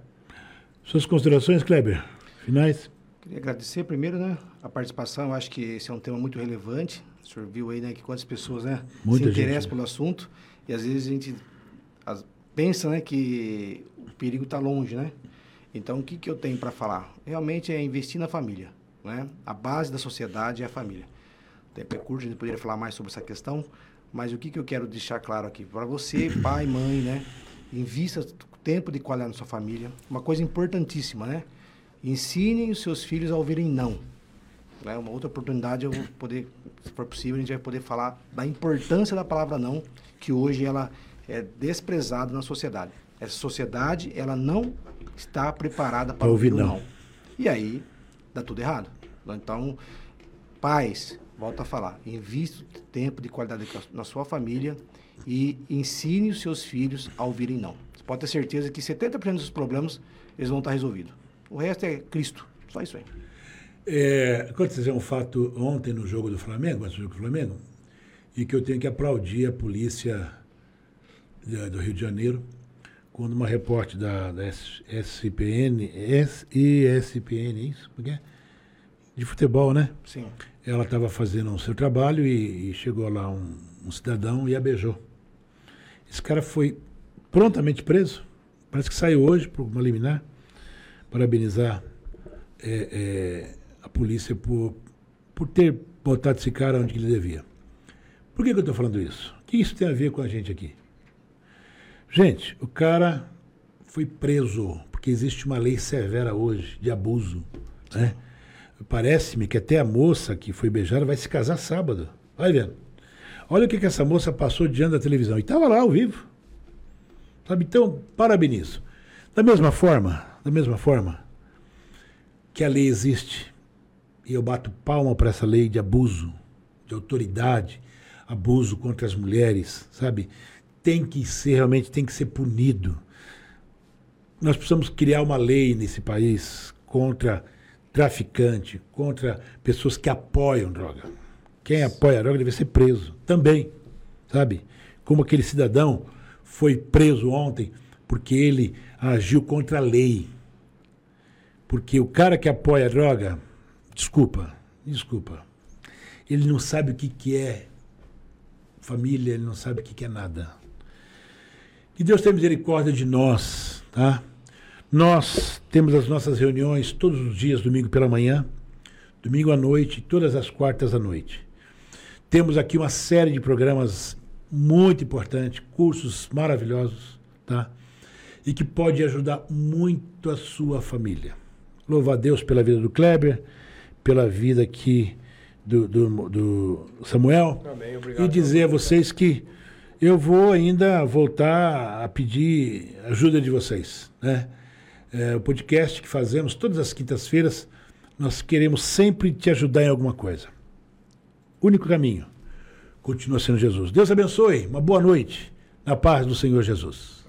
Suas considerações, Kleber? Finais? Queria agradecer primeiro, né, a participação. Eu acho que esse é um tema muito relevante. O senhor viu aí, né, que quantas pessoas, né, Muita se gente, interessam né? pelo assunto e às vezes a gente as- pensa, né, que o perigo está longe, né? Então, o que que eu tenho para falar? Realmente é investir na família, né? A base da sociedade é a família. O tempo é curto, a gente poderia falar mais sobre essa questão, mas o que que eu quero deixar claro aqui para você, pai, mãe, né? Invista tempo de qualidade na sua família. Uma coisa importantíssima, né? Ensinem os seus filhos a ouvirem não. Né? Uma outra oportunidade eu vou poder, se for possível, a gente vai poder falar da importância da palavra não, que hoje ela é desprezada na sociedade. Essa sociedade, ela não está preparada para ouvir não. não. E aí, dá tudo errado. Então, pais, volta a falar, invista tempo de qualidade na sua família e ensine os seus filhos a ouvirem não. Você pode ter certeza que 70% dos problemas eles vão estar resolvidos. O resto é Cristo. Só isso aí. É, aconteceu um fato ontem no jogo do Flamengo, antes jogo do Flamengo, e que eu tenho que aplaudir a polícia do Rio de Janeiro, quando uma repórter da, da SPN, é isso? Como é é? De futebol, né? Sim. Ela estava fazendo o seu trabalho e, e chegou lá um, um cidadão e a beijou. Esse cara foi prontamente preso. Parece que saiu hoje por uma liminar. Parabenizar é, é, a polícia por, por ter botado esse cara onde ele devia. Por que, que eu estou falando isso? O que isso tem a ver com a gente aqui? Gente, o cara foi preso porque existe uma lei severa hoje de abuso. Né? Parece-me que até a moça que foi beijada vai se casar sábado. Vai vendo. Olha o que, que essa moça passou diante da televisão. E estava lá ao vivo. Sabe? Então, parabenizo. Da mesma forma, da mesma forma que a lei existe, e eu bato palma para essa lei de abuso, de autoridade, abuso contra as mulheres, sabe? Tem que ser, realmente tem que ser punido. Nós precisamos criar uma lei nesse país contra traficante, contra pessoas que apoiam droga. Quem apoia a droga deve ser preso também, sabe? Como aquele cidadão foi preso ontem porque ele agiu contra a lei. Porque o cara que apoia a droga, desculpa, desculpa, ele não sabe o que, que é família, ele não sabe o que, que é nada. Que Deus tenha misericórdia de nós, tá? Nós temos as nossas reuniões todos os dias, domingo pela manhã, domingo à noite, todas as quartas à noite. Temos aqui uma série de programas muito importantes, cursos maravilhosos, tá? E que pode ajudar muito a sua família. Louvar a Deus pela vida do Kleber, pela vida aqui do, do, do Samuel. Amém, obrigado. E dizer a vocês que eu vou ainda voltar a pedir ajuda de vocês. Né? É, o podcast que fazemos todas as quintas-feiras, nós queremos sempre te ajudar em alguma coisa. Único caminho continua sendo Jesus. Deus abençoe. Uma boa noite. Na paz do Senhor Jesus.